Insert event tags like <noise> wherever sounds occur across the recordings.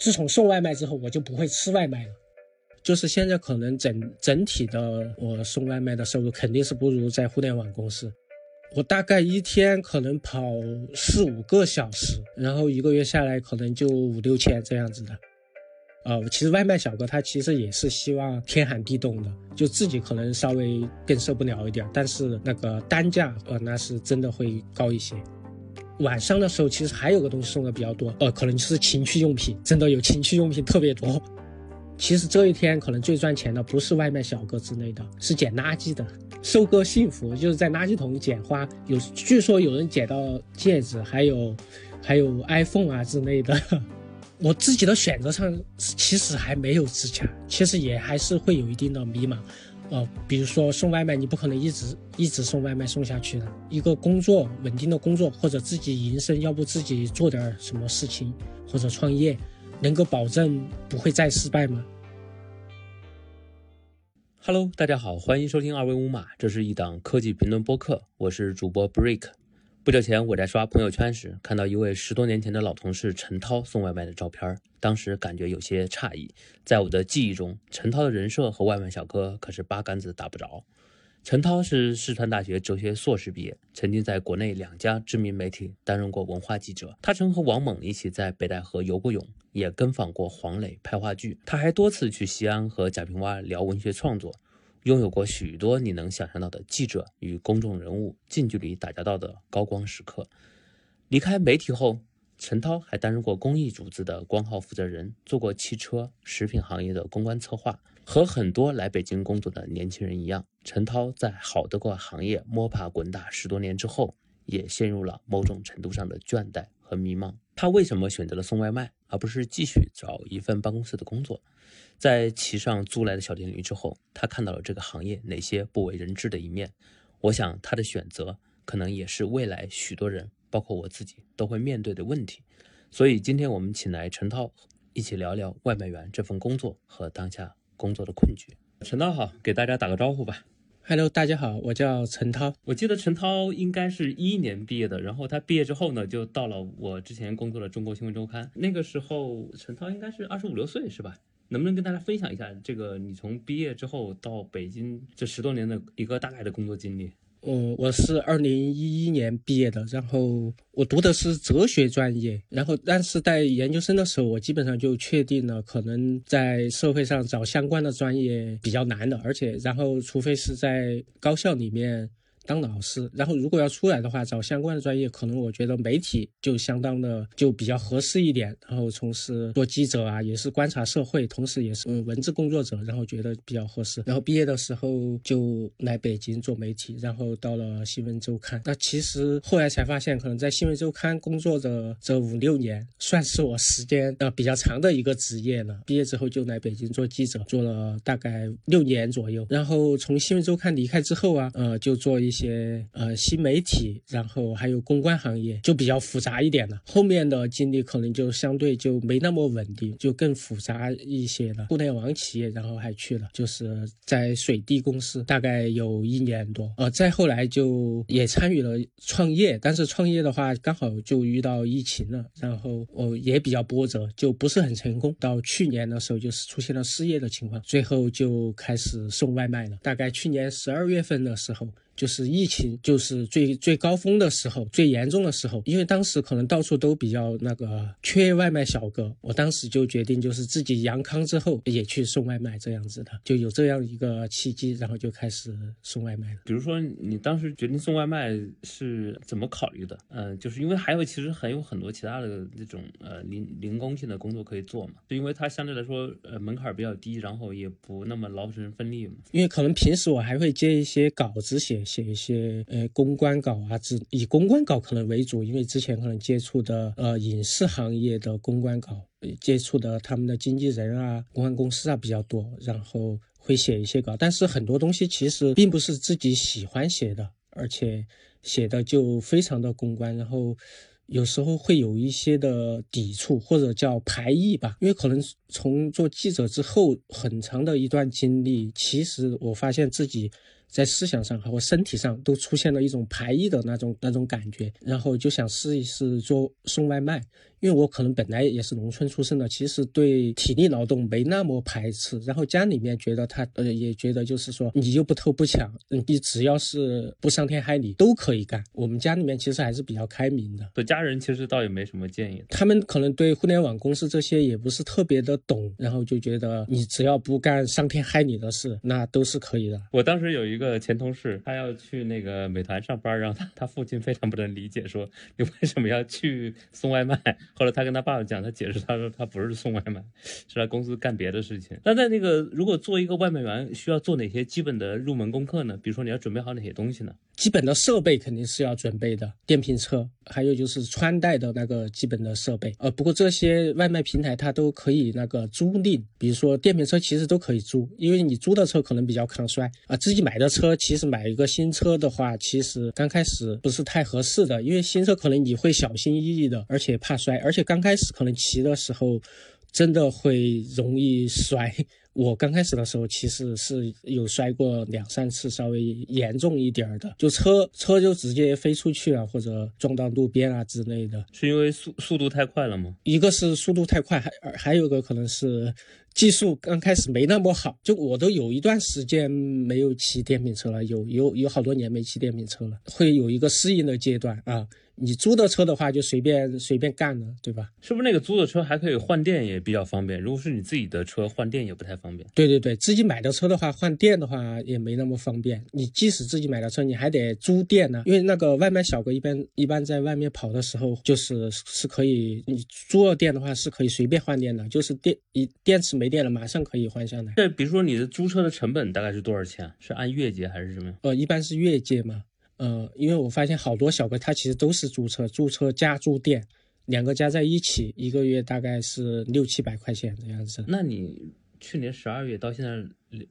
自从送外卖之后，我就不会吃外卖了。就是现在可能整整体的我送外卖的收入肯定是不如在互联网公司。我大概一天可能跑四五个小时，然后一个月下来可能就五六千这样子的。呃，其实外卖小哥他其实也是希望天寒地冻的，就自己可能稍微更受不了一点，但是那个单价呃那是真的会高一些。晚上的时候其实还有个东西送的比较多，呃，可能就是情趣用品，真的有情趣用品特别多。其实这一天可能最赚钱的不是外卖小哥之类的，是捡垃圾的。收割幸福就是在垃圾桶捡花，有据说有人捡到戒指，还有 <laughs> 还有 iPhone 啊之类的。<laughs> 我自己的选择上其实还没有自洽，其实也还是会有一定的迷茫。呃，比如说送外卖，你不可能一直一直送外卖送下去的。一个工作稳定的工作，或者自己营生，要不自己做点什么事情，或者创业。能够保证不会再失败吗？Hello，大家好，欢迎收听二维码，这是一档科技评论播客，我是主播 Break。不久前我在刷朋友圈时，看到一位十多年前的老同事陈涛送外卖的照片，当时感觉有些诧异。在我的记忆中，陈涛的人设和外卖小哥可是八竿子打不着。陈涛是四川大学哲学硕士毕业，曾经在国内两家知名媒体担任过文化记者。他曾和王猛一起在北戴河游过泳，也跟访过黄磊拍话剧。他还多次去西安和贾平凹聊文学创作，拥有过许多你能想象到的记者与公众人物近距离打交道的高光时刻。离开媒体后，陈涛还担任过公益组织的光号负责人，做过汽车、食品行业的公关策划。和很多来北京工作的年轻人一样，陈涛在好得过行业摸爬滚打十多年之后，也陷入了某种程度上的倦怠和迷茫。他为什么选择了送外卖，而不是继续找一份办公室的工作？在骑上租来的小电驴之后，他看到了这个行业哪些不为人知的一面。我想他的选择可能也是未来许多人，包括我自己都会面对的问题。所以今天我们请来陈涛，一起聊聊外卖员这份工作和当下。工作的困局，陈涛好，给大家打个招呼吧。Hello，大家好，我叫陈涛。我记得陈涛应该是一一年毕业的，然后他毕业之后呢，就到了我之前工作的中国新闻周刊。那个时候，陈涛应该是二十五六岁，是吧？能不能跟大家分享一下这个你从毕业之后到北京这十多年的一个大概的工作经历？嗯，我是二零一一年毕业的，然后我读的是哲学专业，然后但是在研究生的时候，我基本上就确定了，可能在社会上找相关的专业比较难的，而且然后除非是在高校里面。当老师，然后如果要出来的话，找相关的专业，可能我觉得媒体就相当的就比较合适一点。然后从事做记者啊，也是观察社会，同时也是文字工作者，然后觉得比较合适。然后毕业的时候就来北京做媒体，然后到了新闻周刊。那其实后来才发现，可能在新闻周刊工作的这五六年，算是我时间呃比较长的一个职业了。毕业之后就来北京做记者，做了大概六年左右。然后从新闻周刊离开之后啊，呃，就做一。些些呃新媒体，然后还有公关行业就比较复杂一点了。后面的经历可能就相对就没那么稳定，就更复杂一些了。互联网企业，然后还去了，就是在水滴公司，大概有一年多。呃，再后来就也参与了创业，但是创业的话刚好就遇到疫情了，然后哦也比较波折，就不是很成功。到去年的时候就是出现了失业的情况，最后就开始送外卖了。大概去年十二月份的时候。就是疫情，就是最最高峰的时候，最严重的时候，因为当时可能到处都比较那个缺外卖小哥，我当时就决定就是自己阳康之后也去送外卖这样子的，就有这样一个契机，然后就开始送外卖了。比如说你当时决定送外卖是怎么考虑的？嗯，就是因为还有其实还有很多其他的那种呃零零工性的工作可以做嘛，就因为它相对来说呃门槛比较低，然后也不那么劳神费力嘛。因为可能平时我还会接一些稿子写。写一些呃公关稿啊，只以公关稿可能为主，因为之前可能接触的呃影视行业的公关稿，接触的他们的经纪人啊、公关公司啊比较多，然后会写一些稿，但是很多东西其实并不是自己喜欢写的，而且写的就非常的公关，然后。有时候会有一些的抵触或者叫排异吧，因为可能从做记者之后很长的一段经历，其实我发现自己在思想上和身体上都出现了一种排异的那种那种感觉，然后就想试一试做送外卖。因为我可能本来也是农村出生的，其实对体力劳动没那么排斥。然后家里面觉得他呃也觉得就是说你又不偷不抢，你只要是不伤天害理都可以干。我们家里面其实还是比较开明的，对家人其实倒也没什么建议。他们可能对互联网公司这些也不是特别的懂，然后就觉得你只要不干伤天害理的事，那都是可以的。我当时有一个前同事，他要去那个美团上班，然后他他父亲非常不能理解，说你为什么要去送外卖？后来他跟他爸爸讲，他解释，他说他不是送外卖，是来公司干别的事情。那在那个如果做一个外卖员，需要做哪些基本的入门功课呢？比如说你要准备好哪些东西呢？基本的设备肯定是要准备的，电瓶车，还有就是穿戴的那个基本的设备。呃，不过这些外卖平台它都可以那个租赁，比如说电瓶车其实都可以租，因为你租的车可能比较抗摔啊。自己买的车其实买一个新车的话，其实刚开始不是太合适的，因为新车可能你会小心翼翼的，而且怕摔，而且刚开始可能骑的时候真的会容易摔。我刚开始的时候其实是有摔过两三次，稍微严重一点的，就车车就直接飞出去了，或者撞到路边啊之类的。是因为速速度太快了吗？一个是速度太快，还还有一个可能是技术刚开始没那么好。就我都有一段时间没有骑电瓶车了，有有有好多年没骑电瓶车了，会有一个适应的阶段啊。你租的车的话，就随便随便干了，对吧？是不是那个租的车还可以换电，也比较方便？如果是你自己的车，换电也不太方便。对对对，自己买的车的话，换电的话也没那么方便。你即使自己买的车，你还得租电呢，因为那个外卖小哥一般一般在外面跑的时候，就是是可以，你租了电的话是可以随便换电的，就是电一电池没电了，马上可以换下来。这比如说你的租车的成本大概是多少钱？是按月结还是什么？呃，一般是月结嘛。呃，因为我发现好多小哥他其实都是租车，租车加租店，两个加在一起，一个月大概是六七百块钱的样子。那你去年十二月到现在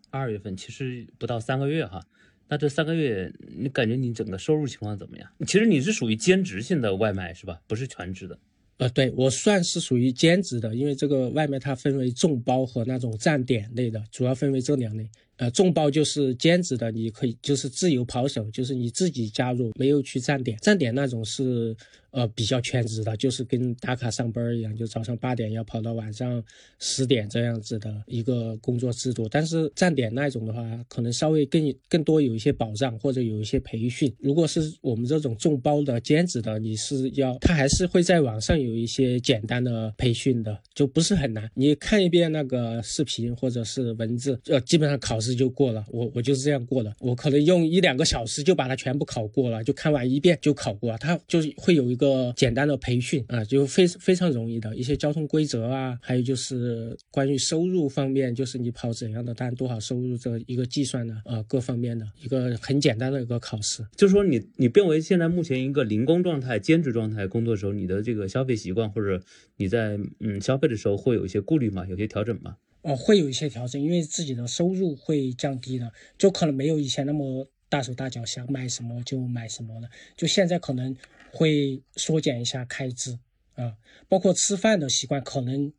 二月份，其实不到三个月哈，那这三个月你感觉你整个收入情况怎么样？其实你是属于兼职性的外卖是吧？不是全职的。呃，对我算是属于兼职的，因为这个外卖它分为众包和那种站点类的，主要分为这两类。呃，众包就是兼职的，你可以就是自由跑手，就是你自己加入，没有去站点。站点那种是呃比较全职的，就是跟打卡上班一样，就早上八点要跑到晚上十点这样子的一个工作制度。但是站点那种的话，可能稍微更更多有一些保障或者有一些培训。如果是我们这种众包的兼职的，你是要他还是会在网上有一些简单的培训的，就不是很难。你看一遍那个视频或者是文字，呃，基本上考试。就过了，我我就是这样过的。我可能用一两个小时就把它全部考过了，就看完一遍就考过了。它就是会有一个简单的培训啊，就非非常容易的一些交通规则啊，还有就是关于收入方面，就是你跑怎样的单，多少收入这一个计算的啊，各方面的一个很简单的一个考试。就是说你你变为现在目前一个零工状态、兼职状态工作的时候，你的这个消费习惯或者你在嗯消费的时候会有一些顾虑吗？有些调整吗？哦，会有一些调整，因为自己的收入会降低的，就可能没有以前那么大手大脚，想买什么就买什么了。就现在可能会缩减一下开支啊，包括吃饭的习惯，可能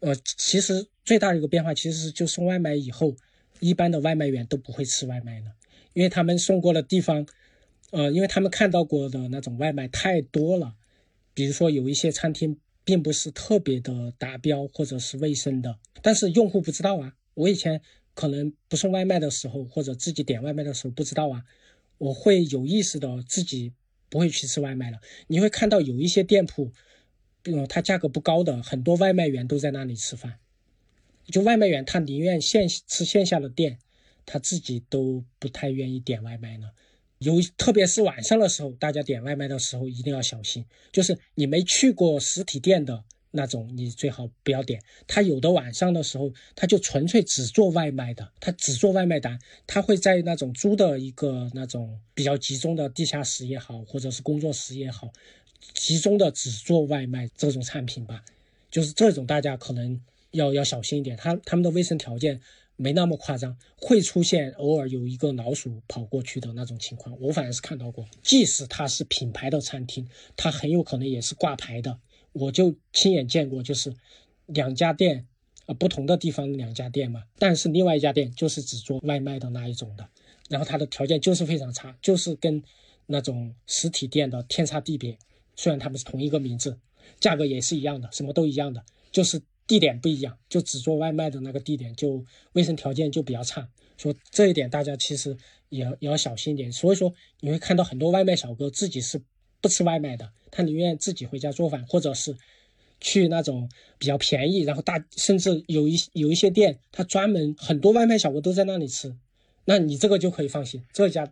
呃，其实最大的一个变化其实就送外卖以后，一般的外卖员都不会吃外卖了，因为他们送过的地方，呃，因为他们看到过的那种外卖太多了，比如说有一些餐厅。并不是特别的达标或者是卫生的，但是用户不知道啊。我以前可能不送外卖的时候，或者自己点外卖的时候不知道啊，我会有意识的自己不会去吃外卖了。你会看到有一些店铺，嗯，它价格不高的，很多外卖员都在那里吃饭。就外卖员他宁愿线吃线下的店，他自己都不太愿意点外卖呢。有，特别是晚上的时候，大家点外卖的时候一定要小心。就是你没去过实体店的那种，你最好不要点。他有的晚上的时候，他就纯粹只做外卖的，他只做外卖单，他会在那种租的一个那种比较集中的地下室也好，或者是工作室也好，集中的只做外卖这种产品吧。就是这种，大家可能要要小心一点。他他们的卫生条件。没那么夸张，会出现偶尔有一个老鼠跑过去的那种情况，我反而是看到过。即使它是品牌的餐厅，它很有可能也是挂牌的，我就亲眼见过，就是两家店，呃，不同的地方两家店嘛，但是另外一家店就是只做外卖的那一种的，然后它的条件就是非常差，就是跟那种实体店的天差地别。虽然他们是同一个名字，价格也是一样的，什么都一样的，就是地点不一样，就只做外卖的那个地点就卫生条件就比较差。说这一点大家其实也也要小心一点。所以说你会看到很多外卖小哥自己是不吃外卖的，他宁愿自己回家做饭，或者是去那种比较便宜，然后大甚至有一有一些店，他专门很多外卖小哥都在那里吃。那你这个就可以放心，这家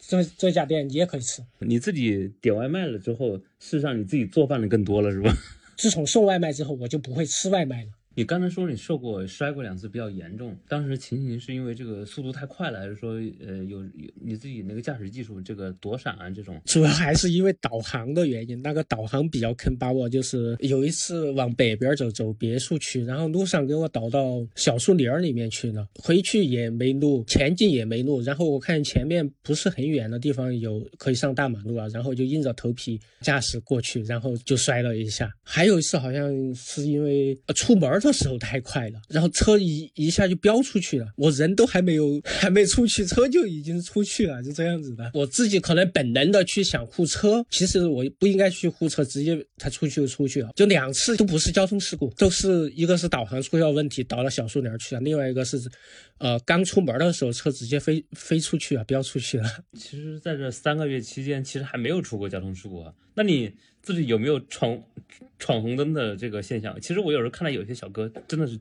这这家店你也可以吃。你自己点外卖了之后，事实上你自己做饭的更多了，是吧？<laughs> 自从送外卖之后，我就不会吃外卖了。你刚才说你受过摔过两次比较严重，当时情形是因为这个速度太快了，还是说呃有有你自己那个驾驶技术这个躲闪啊这种？主要还是因为导航的原因，那个导航比较坑，把我就是有一次往北边走，走别墅区，然后路上给我导到小树林里面去了，回去也没路，前进也没路，然后我看前面不是很远的地方有可以上大马路啊，然后就硬着头皮驾驶过去，然后就摔了一下。还有一次好像是因为出门。的时候太快了，然后车一一下就飙出去了，我人都还没有 <laughs> 还没出去，车就已经出去了，就这样子的。我自己可能本能的去想护车，其实我不应该去护车，直接他出去就出去了。就两次都不是交通事故，都是一个是导航出了问题，导到小树林去了，另外一个是，呃，刚出门的时候车直接飞飞出去了，飙出去了。其实在这三个月期间，其实还没有出过交通事故啊。那你自己有没有闯闯红灯的这个现象？其实我有时候看到有些小哥真的是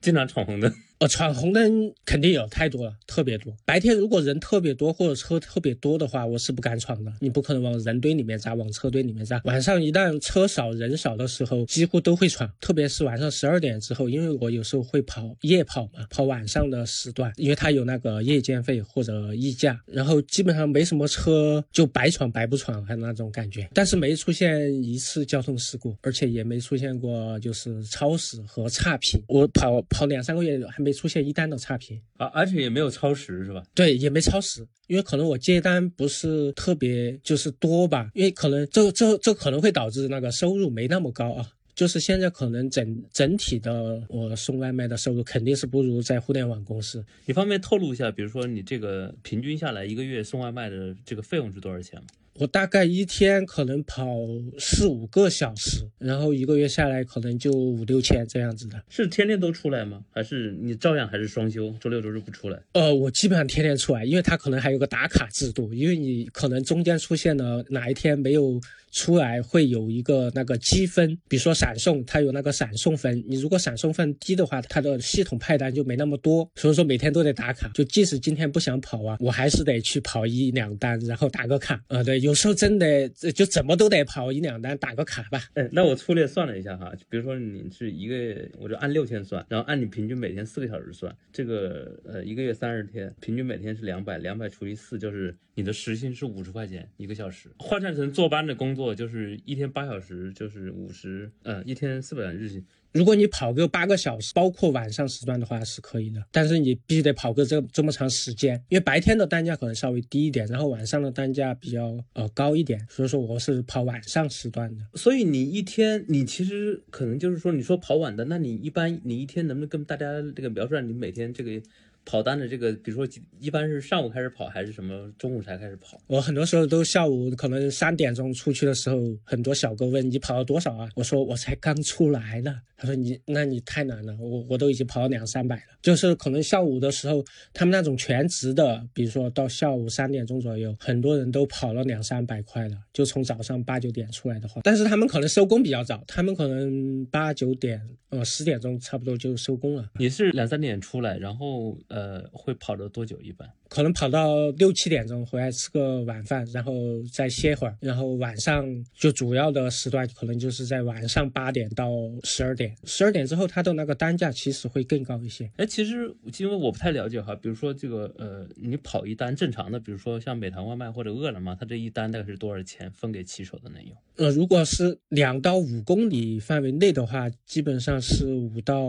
经常闯红灯。呃，闯红灯肯定有太多了，特别多。白天如果人特别多或者车特别多的话，我是不敢闯的。你不可能往人堆里面扎，往车堆里面扎。晚上一旦车少人少的时候，几乎都会闯。特别是晚上十二点之后，因为我有时候会跑夜跑嘛，跑晚上的时段，因为它有那个夜间费或者溢价，然后基本上没什么车，就白闯白不闯，还那种感觉。但是没出现一次交通事故，而且也没出现过就是超时和差评。我跑跑两三个月还。没出现一单的差评啊，而且也没有超时是吧？对，也没超时，因为可能我接单不是特别就是多吧，因为可能这这这可能会导致那个收入没那么高啊。就是现在可能整整体的我送外卖的收入肯定是不如在互联网公司。你方便透露一下，比如说你这个平均下来一个月送外卖的这个费用是多少钱吗？我大概一天可能跑四五个小时，然后一个月下来可能就五六千这样子的。是天天都出来吗？还是你照样还是双休，周六周日不出来？呃，我基本上天天出来，因为他可能还有个打卡制度，因为你可能中间出现了哪一天没有出来，会有一个那个积分，比如说闪送，它有那个闪送分。你如果闪送分低的话，它的系统派单就没那么多，所以说每天都得打卡。就即使今天不想跑啊，我还是得去跑一两单，然后打个卡。呃，对。有时候真的就怎么都得跑一两单打个卡吧。嗯，那我粗略算了一下哈，比如说你是一个月，我就按六千算，然后按你平均每天四个小时算，这个呃一个月三十天，平均每天是两百，两百除以四就是你的时薪是五十块钱一个小时。换算成坐班的工作我就是一天八小时就是五十，呃一天四百日薪。如果你跑个八个小时，包括晚上时段的话是可以的，但是你必须得跑个这这么长时间，因为白天的单价可能稍微低一点，然后晚上的单价比较呃高一点，所以说我是跑晚上时段的。所以你一天你其实可能就是说你说跑晚的，那你一般你一天能不能跟大家这个描述下你每天这个？跑单的这个，比如说一般是上午开始跑，还是什么中午才开始跑？我很多时候都下午可能三点钟出去的时候，很多小哥问你跑了多少啊？我说我才刚出来呢。他说你那你太难了，我我都已经跑了两三百了。就是可能下午的时候，他们那种全职的，比如说到下午三点钟左右，很多人都跑了两三百块了。就从早上八九点出来的话，但是他们可能收工比较早，他们可能八九点呃十点钟差不多就收工了。你是两三点出来，然后。呃，会跑了多久？一般可能跑到六七点钟回来吃个晚饭，然后再歇会儿，然后晚上就主要的时段可能就是在晚上八点到十二点。十二点之后，它的那个单价其实会更高一些。哎，其实因为我不太了解哈，比如说这个呃，你跑一单正常的，比如说像美团外卖或者饿了么，它这一单大概是多少钱分给骑手的内容？呃，如果是两到五公里范围内的话，基本上是五到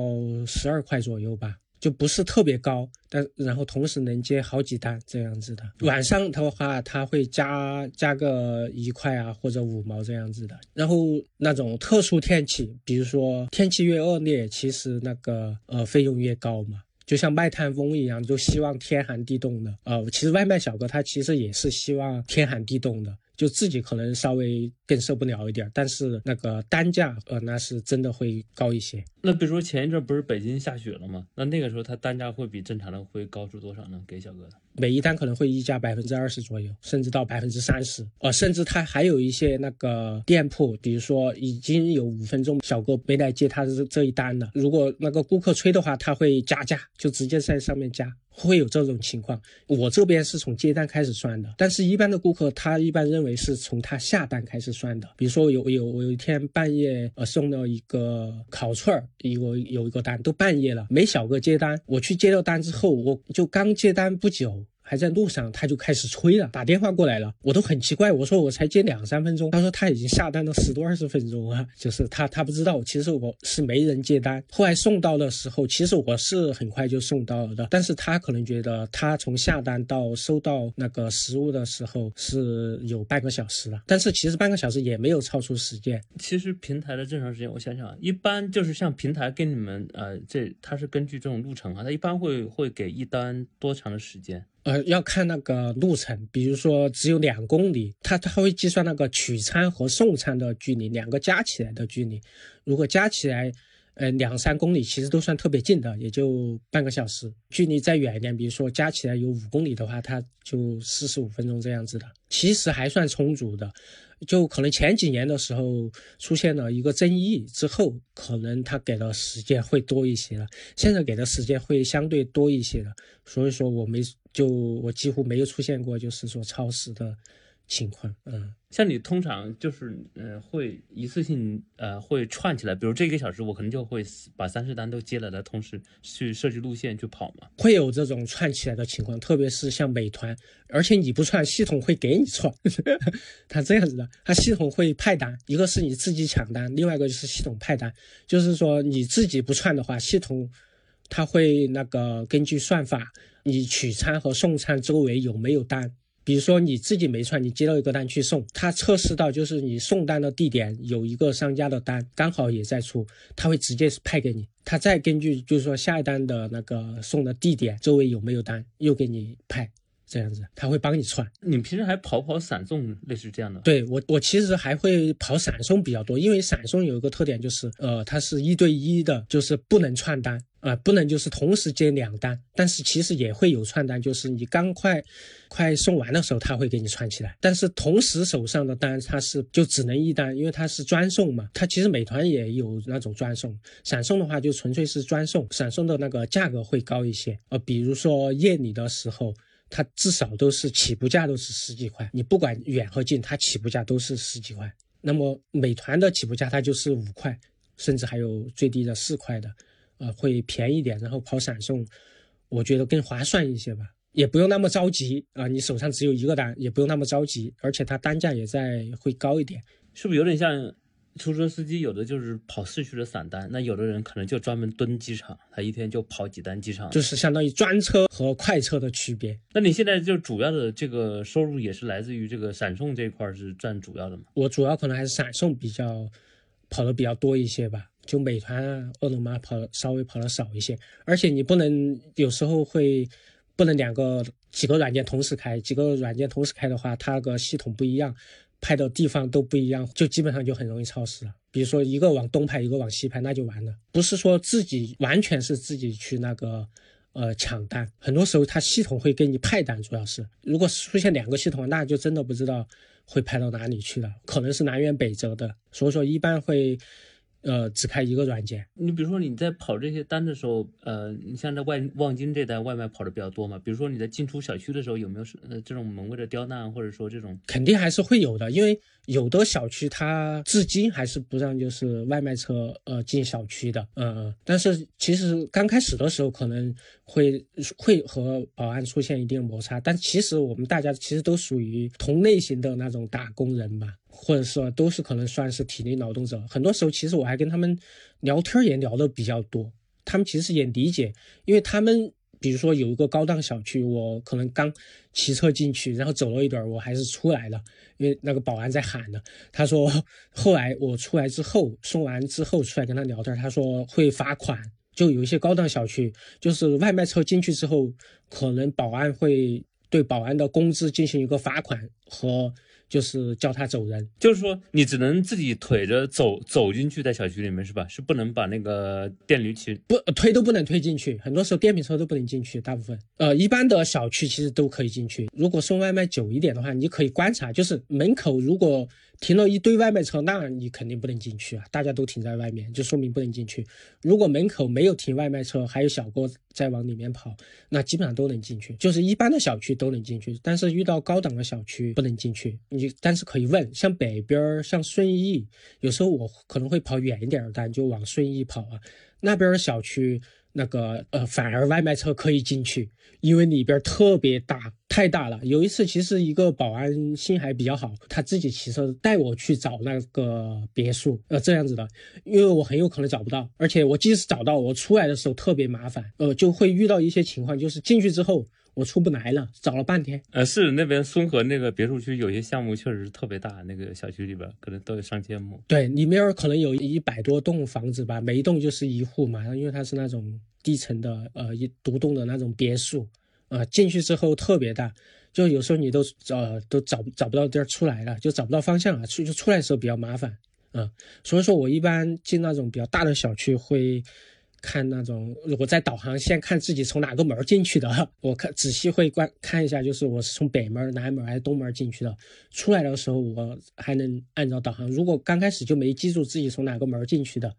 十二块左右吧。就不是特别高，但然后同时能接好几单这样子的。晚上的话，他会加加个一块啊，或者五毛这样子的。然后那种特殊天气，比如说天气越恶劣，其实那个呃费用越高嘛。就像卖炭翁一样，就希望天寒地冻的。呃，其实外卖小哥他其实也是希望天寒地冻的。就自己可能稍微更受不了一点，但是那个单价呃那是真的会高一些。那比如说前一阵不是北京下雪了吗？那那个时候它单价会比正常的会高出多少呢？给小哥的每一单可能会溢价百分之二十左右，甚至到百分之三十。呃，甚至他还有一些那个店铺，比如说已经有五分钟小哥没来接他的这一单了，如果那个顾客催的话，他会加价，就直接在上面加。会有这种情况，我这边是从接单开始算的，但是一般的顾客他一般认为是从他下单开始算的。比如说有有我有一天半夜呃送了一个烤串儿，有有一个单，都半夜了，没小哥接单，我去接到单之后，我就刚接单不久。还在路上，他就开始催了，打电话过来了，我都很奇怪，我说我才接两三分钟，他说他已经下单了十多二十分钟啊，就是他他不知道，其实我是没人接单，后来送到的时候，其实我是很快就送到了的，但是他可能觉得他从下单到收到那个食物的时候是有半个小时了，但是其实半个小时也没有超出时间。其实平台的正常时间，我想想，一般就是像平台给你们呃，这他是根据这种路程啊，他一般会会给一单多长的时间？呃，要看那个路程，比如说只有两公里，它它会计算那个取餐和送餐的距离，两个加起来的距离。如果加起来，呃，两三公里其实都算特别近的，也就半个小时。距离再远一点，比如说加起来有五公里的话，它就四十五分钟这样子的，其实还算充足的。就可能前几年的时候出现了一个争议之后，可能他给的时间会多一些了。现在给的时间会相对多一些了，所以说我没就我几乎没有出现过就是说超时的。情况，嗯，像你通常就是，呃，会一次性，呃，会串起来，比如这一个小时，我可能就会把三十单都接了的同时去设计路线去跑嘛，会有这种串起来的情况，特别是像美团，而且你不串，系统会给你串，<laughs> 它这样子的，它系统会派单，一个是你自己抢单，另外一个就是系统派单，就是说你自己不串的话，系统它会那个根据算法，你取餐和送餐周围有没有单。比如说你自己没串，你接到一个单去送，他测试到就是你送单的地点有一个商家的单刚好也在出，他会直接派给你，他再根据就是说下一单的那个送的地点周围有没有单，又给你派。这样子，他会帮你串。你平时还跑跑闪送，类似这样的？对我，我其实还会跑闪送比较多，因为闪送有一个特点就是，呃，它是一对一的，就是不能串单啊，不能就是同时接两单。但是其实也会有串单，就是你刚快快送完的时候，他会给你串起来。但是同时手上的单，它是就只能一单，因为它是专送嘛。它其实美团也有那种专送，闪送的话就纯粹是专送，闪送的那个价格会高一些。呃，比如说夜里的时候。它至少都是起步价都是十几块，你不管远和近，它起步价都是十几块。那么美团的起步价它就是五块，甚至还有最低的四块的，呃，会便宜点。然后跑闪送，我觉得更划算一些吧，也不用那么着急啊。你手上只有一个单，也不用那么着急，而且它单价也在会高一点，是不是有点像？出租车司机有的就是跑市区的散单，那有的人可能就专门蹲机场，他一天就跑几单机场，就是相当于专车和快车的区别。那你现在就主要的这个收入也是来自于这个闪送这一块是占主要的吗？我主要可能还是闪送比较跑的比较多一些吧，就美团啊、饿了么跑稍微跑的少一些。而且你不能有时候会不能两个几个软件同时开，几个软件同时开的话，它个系统不一样。派的地方都不一样，就基本上就很容易超时了。比如说一个往东派，一个往西派，那就完了。不是说自己完全是自己去那个呃抢单，很多时候它系统会给你派单，主要是如果出现两个系统，那就真的不知道会派到哪里去了，可能是南辕北辙的。所以说一般会。呃，只开一个软件。你比如说你在跑这些单的时候，呃，你像在外望京这单外卖跑的比较多嘛？比如说你在进出小区的时候，有没有呃这种门卫的刁难，或者说这种？肯定还是会有的，因为有的小区它至今还是不让就是外卖车呃进小区的，呃，但是其实刚开始的时候可能会会和保安出现一定摩擦，但其实我们大家其实都属于同类型的那种打工人吧。或者说都是可能算是体力劳动者，很多时候其实我还跟他们聊天也聊得比较多，他们其实也理解，因为他们比如说有一个高档小区，我可能刚骑车进去，然后走了一段，我还是出来了，因为那个保安在喊呢。他说后来我出来之后送完之后出来跟他聊天，他说会罚款。就有一些高档小区，就是外卖车进去之后，可能保安会对保安的工资进行一个罚款和。就是叫他走人，就是说你只能自己腿着走走进去，在小区里面是吧？是不能把那个电驴骑不推都不能推进去，很多时候电瓶车都不能进去，大部分呃一般的小区其实都可以进去。如果送外卖久一点的话，你可以观察，就是门口如果。停了一堆外卖车，那你肯定不能进去啊！大家都停在外面，就说明不能进去。如果门口没有停外卖车，还有小哥在往里面跑，那基本上都能进去。就是一般的小区都能进去，但是遇到高档的小区不能进去。你但是可以问，像北边儿像顺义，有时候我可能会跑远一点的单，就往顺义跑啊。那边的小区。那个呃，反而外卖车可以进去，因为里边特别大，太大了。有一次，其实一个保安心还比较好，他自己骑车带我去找那个别墅，呃，这样子的，因为我很有可能找不到，而且我即使找到，我出来的时候特别麻烦，呃，就会遇到一些情况，就是进去之后。我出不来了，找了半天。呃，是那边松河那个别墅区有些项目确实是特别大，那个小区里边可能都有上千亩。对，里面可能有一百多栋房子吧，每一栋就是一户嘛，因为它是那种低层的，呃，一独栋的那种别墅，呃，进去之后特别大，就有时候你都呃都找找不到地儿出来了，就找不到方向了，出就出来的时候比较麻烦，嗯，所以说我一般进那种比较大的小区会。看那种，如果在导航先看自己从哪个门进去的，我看仔细会观看一下，就是我是从北门、南门还是东门进去的，出来的时候我还能按照导航。如果刚开始就没记住自己从哪个门进去的，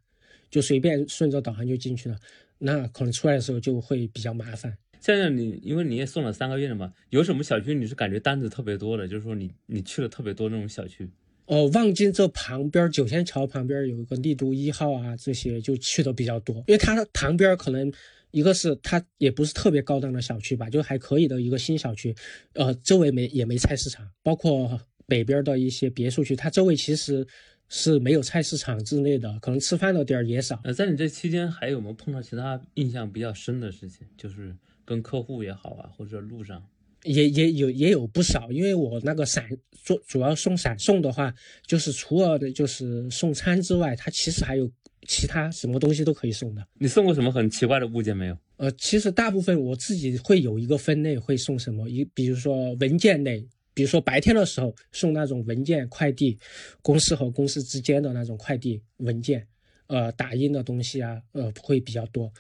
就随便顺着导航就进去了，那可能出来的时候就会比较麻烦。现在你因为你也送了三个月了嘛，有什么小区你是感觉单子特别多的，就是说你你去了特别多那种小区。哦，望京这旁边九仙桥旁边有一个丽都一号啊，这些就去的比较多，因为它旁边可能一个是它也不是特别高档的小区吧，就还可以的一个新小区，呃，周围没也没菜市场，包括北边的一些别墅区，它周围其实是没有菜市场之类的，可能吃饭的地儿也少。呃，在你这期间还有没有碰到其他印象比较深的事情？就是跟客户也好啊，或者路上。也也有也有不少，因为我那个闪做主要送闪送的话，就是除了的就是送餐之外，它其实还有其他什么东西都可以送的。你送过什么很奇怪的物件没有？呃，其实大部分我自己会有一个分类，会送什么一，比如说文件类，比如说白天的时候送那种文件快递，公司和公司之间的那种快递文件，呃，打印的东西啊，呃，会比较多。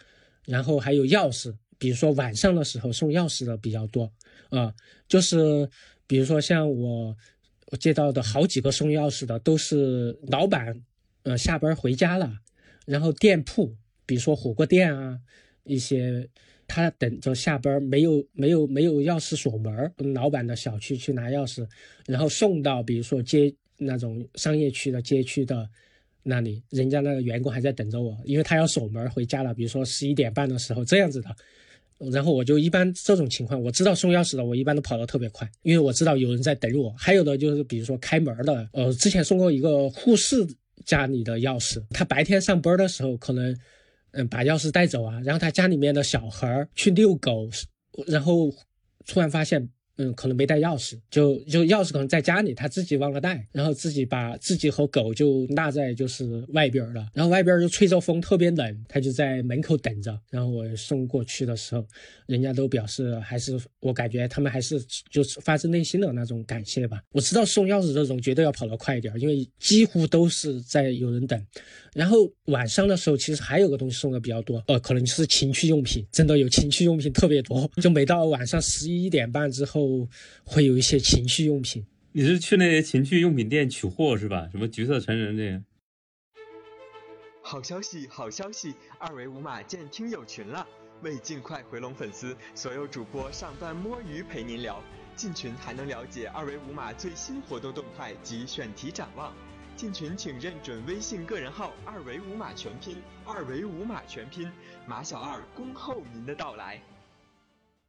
然后还有钥匙，比如说晚上的时候送钥匙的比较多。啊，就是比如说像我我接到的好几个送钥匙的，都是老板，呃，下班回家了，然后店铺，比如说火锅店啊，一些他等着下班，没有没有没有钥匙锁门，老板的小区去拿钥匙，然后送到比如说街那种商业区的街区的那里，人家那个员工还在等着我，因为他要锁门回家了，比如说十一点半的时候这样子的。然后我就一般这种情况，我知道送钥匙的，我一般都跑得特别快，因为我知道有人在等我。还有的就是，比如说开门的，呃，之前送过一个护士家里的钥匙，他白天上班的时候可能，嗯，把钥匙带走啊，然后他家里面的小孩去遛狗，然后突然发现。嗯，可能没带钥匙，就就钥匙可能在家里，他自己忘了带，然后自己把自己和狗就落在就是外边了，然后外边就吹着风，特别冷，他就在门口等着。然后我送过去的时候，人家都表示还是我感觉他们还是就是发自内心的那种感谢吧。我知道送钥匙这种绝对要跑得快一点，因为几乎都是在有人等。然后晚上的时候，其实还有个东西送的比较多，呃，可能就是情趣用品，真的有情趣用品特别多，就每到晚上十一点半之后。会有一些情趣用品，你是去那些情趣用品店取货是吧？什么橘色成人这些？好消息，好消息！二维码见听友群了，为尽快回笼粉丝，所有主播上班摸鱼陪您聊。进群还能了解二维码最新活动动态及选题展望。进群请认准微信个人号二维五码全拼，二维五码全拼，马小二恭候您的到来。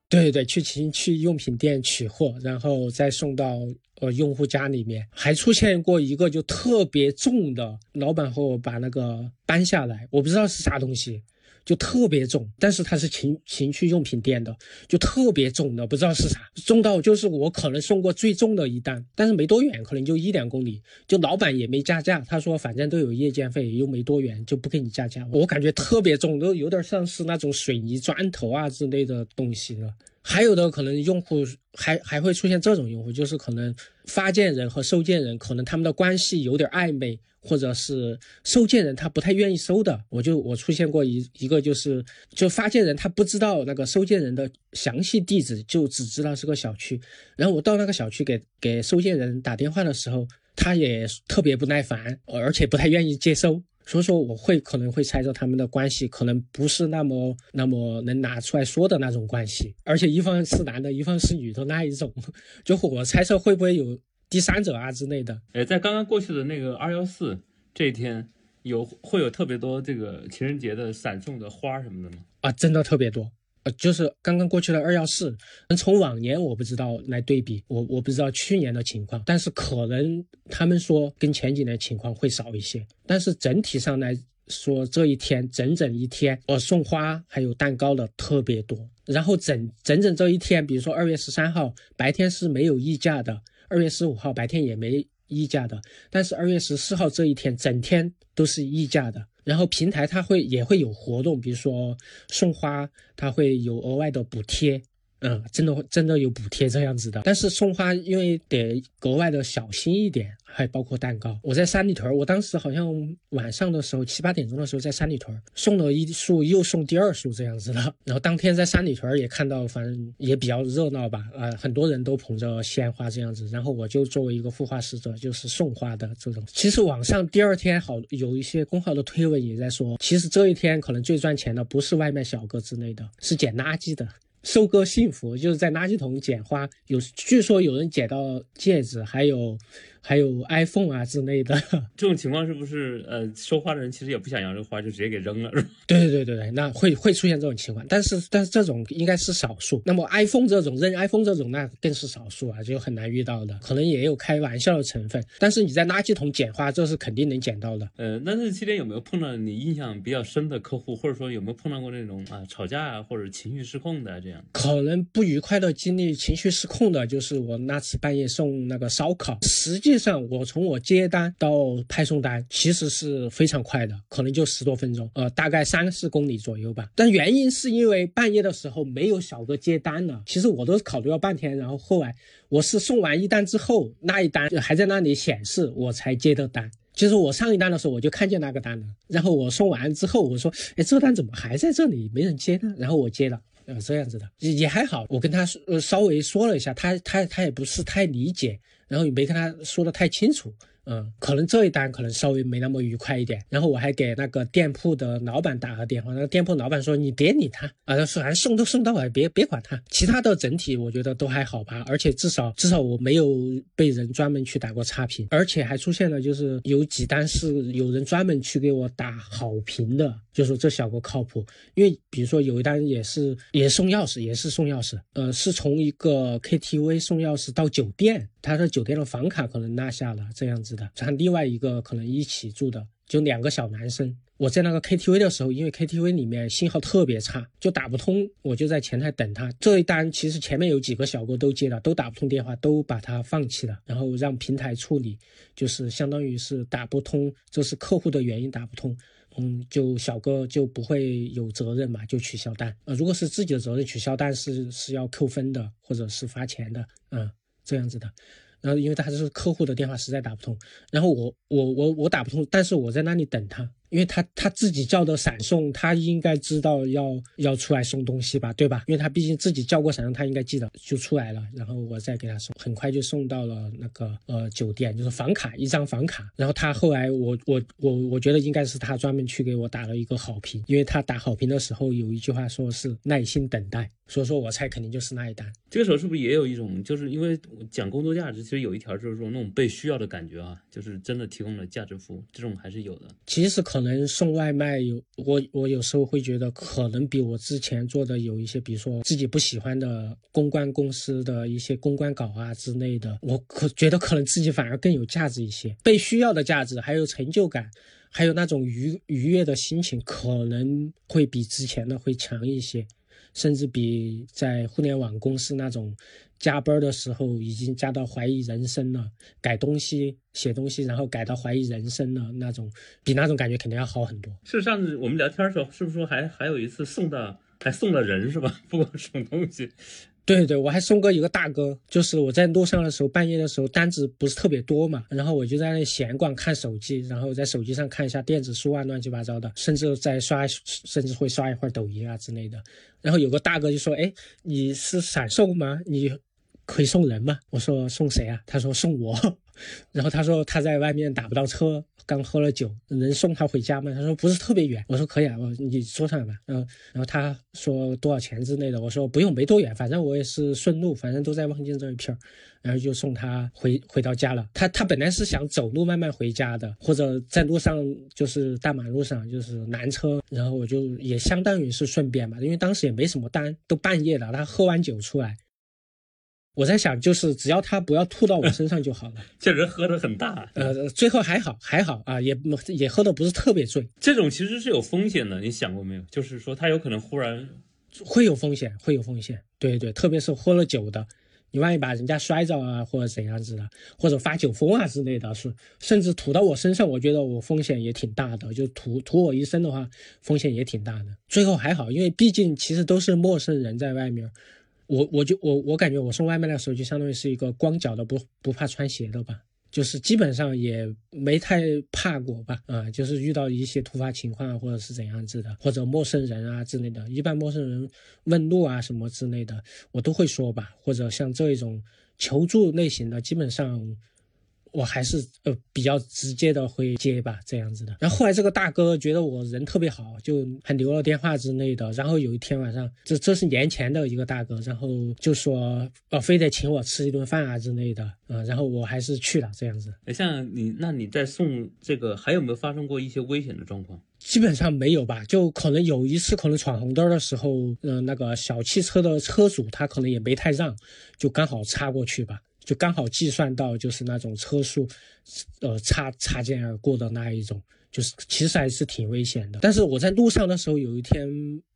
对对对，去情趣用品店取货，然后再送到呃用户家里面。还出现过一个就特别重的，老板和我把那个搬下来，我不知道是啥东西，就特别重，但是它是情情趣用品店的，就特别重的，不知道是啥，重到就是我可能送过最重的一单，但是没多远，可能就一两公里，就老板也没加价，他说反正都有夜间费，又没多远，就不给你加价。我感觉特别重，都有点像是那种水泥砖头啊之类的东西了。还有的可能用户还还会出现这种用户，就是可能发件人和收件人可能他们的关系有点暧昧，或者是收件人他不太愿意收的。我就我出现过一一个就是就发件人他不知道那个收件人的详细地址，就只知道是个小区。然后我到那个小区给给收件人打电话的时候，他也特别不耐烦，而且不太愿意接收。所以说我会可能会猜测他们的关系可能不是那么那么能拿出来说的那种关系，而且一方是男的，一方是女的那一种，<laughs> 就我猜测会不会有第三者啊之类的。哎，在刚刚过去的那个二幺四这一天，有会有特别多这个情人节的闪送的花什么的吗？啊，真的特别多。就是刚刚过去的二幺四，从往年我不知道来对比，我我不知道去年的情况，但是可能他们说跟前几年情况会少一些，但是整体上来说，这一天整整一天，我送花还有蛋糕的特别多，然后整整整这一天，比如说二月十三号白天是没有溢价的，二月十五号白天也没溢价的，但是二月十四号这一天整天都是溢价的。然后平台它会也会有活动，比如说送花，它会有额外的补贴。嗯，真的真的有补贴这样子的，但是送花因为得格外的小心一点，还包括蛋糕。我在三里屯，我当时好像晚上的时候七八点钟的时候在三里屯送了一束，又送第二束这样子的。然后当天在三里屯也看到，反正也比较热闹吧，啊，很多人都捧着鲜花这样子。然后我就作为一个护花使者，就是送花的这种。其实网上第二天好有一些公号的推文也在说，其实这一天可能最赚钱的不是外卖小哥之类的，是捡垃圾的。收割幸福就是在垃圾桶捡花，有据说有人捡到戒指，还有。还有 iPhone 啊之类的，<laughs> 这种情况是不是呃收花的人其实也不想要这个花，就直接给扔了？<laughs> 对对对对对，那会会出现这种情况，但是但是这种应该是少数。那么 iPhone 这种扔 iPhone 这种那更是少数啊，就很难遇到的，可能也有开玩笑的成分。但是你在垃圾桶捡花，这是肯定能捡到的。呃，那这期间有没有碰到你印象比较深的客户，或者说有没有碰到过那种啊吵架啊或者情绪失控的这样？可能不愉快的经历，情绪失控的就是我那次半夜送那个烧烤，实际际上我从我接单到派送单其实是非常快的，可能就十多分钟，呃，大概三四公里左右吧。但原因是因为半夜的时候没有小哥接单了，其实我都考虑了半天，然后后来我是送完一单之后，那一单还在那里显示，我才接的单。其实我上一单的时候我就看见那个单了，然后我送完之后，我说，哎，这单怎么还在这里没人接呢？然后我接了，呃，这样子的也也还好。我跟他呃稍微说了一下，他他他也不是太理解，然后也没跟他说的太清楚。嗯，可能这一单可能稍微没那么愉快一点，然后我还给那个店铺的老板打个电话，那个店铺老板说你别理他啊，他说反正送都送到了，别别管他。其他的整体我觉得都还好吧，而且至少至少我没有被人专门去打过差评，而且还出现了就是有几单是有人专门去给我打好评的，就说这小哥靠谱。因为比如说有一单也是也送钥匙，也是送钥匙，呃，是从一个 KTV 送钥匙到酒店。他的酒店的房卡可能落下了，这样子的。然后另外一个可能一起住的，就两个小男生。我在那个 KTV 的时候，因为 KTV 里面信号特别差，就打不通，我就在前台等他。这一单其实前面有几个小哥都接了，都打不通电话，都把他放弃了，然后让平台处理，就是相当于是打不通，这是客户的原因打不通。嗯，就小哥就不会有责任嘛，就取消单。呃，如果是自己的责任取消单是是要扣分的，或者是罚钱的。嗯。这样子的，然后因为他是客户的电话实在打不通，然后我我我我打不通，但是我在那里等他。因为他他自己叫的闪送，他应该知道要要出来送东西吧，对吧？因为他毕竟自己叫过闪送，他应该记得就出来了。然后我再给他送，很快就送到了那个呃酒店，就是房卡一张房卡。然后他后来我我我我觉得应该是他专门去给我打了一个好评，因为他打好评的时候有一句话说是耐心等待，所以说我猜肯定就是那一单。这个时候是不是也有一种就是因为讲工作价值，其实有一条就是说那种被需要的感觉啊，就是真的提供了价值服务，这种还是有的。其实是可。可能送外卖有我我有时候会觉得可能比我之前做的有一些，比如说自己不喜欢的公关公司的一些公关稿啊之类的，我可觉得可能自己反而更有价值一些，被需要的价值，还有成就感，还有那种愉愉悦的心情，可能会比之前的会强一些。甚至比在互联网公司那种加班的时候已经加到怀疑人生了，改东西、写东西，然后改到怀疑人生了那种，比那种感觉肯定要好很多。是上次我们聊天的时候，是不是说还还有一次送的还送了人是吧？<laughs> 不光送东西。对对，我还送过一个大哥，就是我在路上的时候，半夜的时候单子不是特别多嘛，然后我就在那闲逛看手机，然后在手机上看一下电子书啊，乱七八糟的，甚至在刷，甚至会刷一会儿抖音啊之类的。然后有个大哥就说：“哎，你是闪送吗？你可以送人吗？”我说：“送谁啊？”他说：“送我。<laughs> ”然后他说他在外面打不到车，刚喝了酒，能送他回家吗？他说不是特别远。我说可以啊，我你说上来吧。嗯，然后他说多少钱之类的。我说不用，没多远，反正我也是顺路，反正都在望京这一片儿，然后就送他回回到家了。他他本来是想走路慢慢回家的，或者在路上就是大马路上就是拦车，然后我就也相当于是顺便吧，因为当时也没什么单，都半夜了，他喝完酒出来。我在想，就是只要他不要吐到我身上就好了。<laughs> 这人喝的很大，呃，最后还好，还好啊，也也喝的不是特别醉。这种其实是有风险的，你想过没有？就是说他有可能忽然会有风险，会有风险。对对，特别是喝了酒的，你万一把人家摔着啊，或者怎样子的，或者发酒疯啊之类的，是甚至吐到我身上，我觉得我风险也挺大的。就吐吐我一身的话，风险也挺大的。最后还好，因为毕竟其实都是陌生人在外面。我我就我我感觉我送外卖的时候就相当于是一个光脚的不不怕穿鞋的吧，就是基本上也没太怕过吧，啊，就是遇到一些突发情况或者是怎样子的，或者陌生人啊之类的，一般陌生人问路啊什么之类的，我都会说吧，或者像这一种求助类型的，基本上。我还是呃比较直接的会接吧，这样子的。然后后来这个大哥觉得我人特别好，就还留了电话之类的。然后有一天晚上，这这是年前的一个大哥，然后就说哦，非得请我吃一顿饭啊之类的啊。然后我还是去了，这样子。像你，那你在送这个还有没有发生过一些危险的状况？基本上没有吧，就可能有一次可能闯红灯的时候，嗯，那个小汽车的车主他可能也没太让，就刚好插过去吧。就刚好计算到，就是那种车速，呃，擦擦肩而过的那一种，就是其实还是挺危险的。但是我在路上的时候，有一天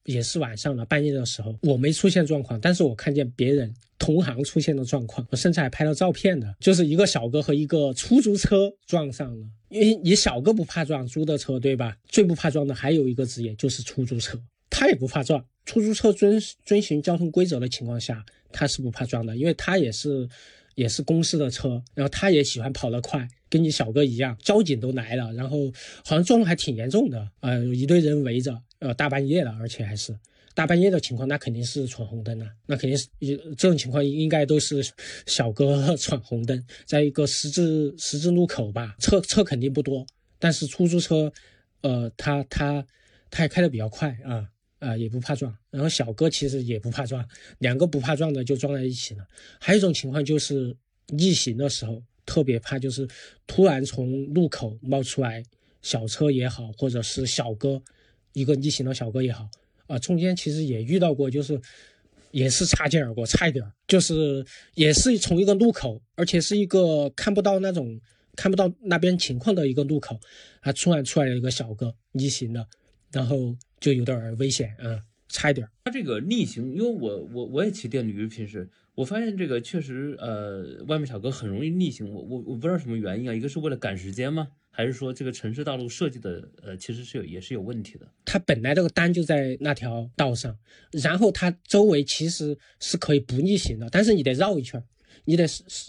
也是晚上了，半夜的时候，我没出现状况，但是我看见别人同行出现的状况，我甚至还拍了照片的，就是一个小哥和一个出租车撞上了。因为你小哥不怕撞，租的车对吧？最不怕撞的还有一个职业就是出租车，他也不怕撞。出租车遵遵循交通规则的情况下，他是不怕撞的，因为他也是。也是公司的车，然后他也喜欢跑得快，跟你小哥一样，交警都来了，然后好像撞的还挺严重的，呃，一堆人围着，呃，大半夜了，而且还是大半夜的情况，那肯定是闯红灯了，那肯定是这种情况应该都是小哥 <laughs> 闯红灯，在一个十字十字路口吧，车车肯定不多，但是出租车，呃，他他他也开的比较快啊。啊，也不怕撞，然后小哥其实也不怕撞，两个不怕撞的就撞在一起了。还有一种情况就是逆行的时候特别怕，就是突然从路口冒出来小车也好，或者是小哥一个逆行的小哥也好，啊，中间其实也遇到过，就是也是擦肩而过，差一点，就是也是从一个路口，而且是一个看不到那种看不到那边情况的一个路口，啊，突然出来了一个小哥逆行的，然后。就有点危险啊，差一点。他这个逆行，因为我我我也骑电驴，平时我发现这个确实，呃，外卖小哥很容易逆行。我我我不知道什么原因啊，一个是为了赶时间吗？还是说这个城市道路设计的，呃，其实是有也是有问题的。他本来这个单就在那条道上，然后他周围其实是可以不逆行的，但是你得绕一圈，你得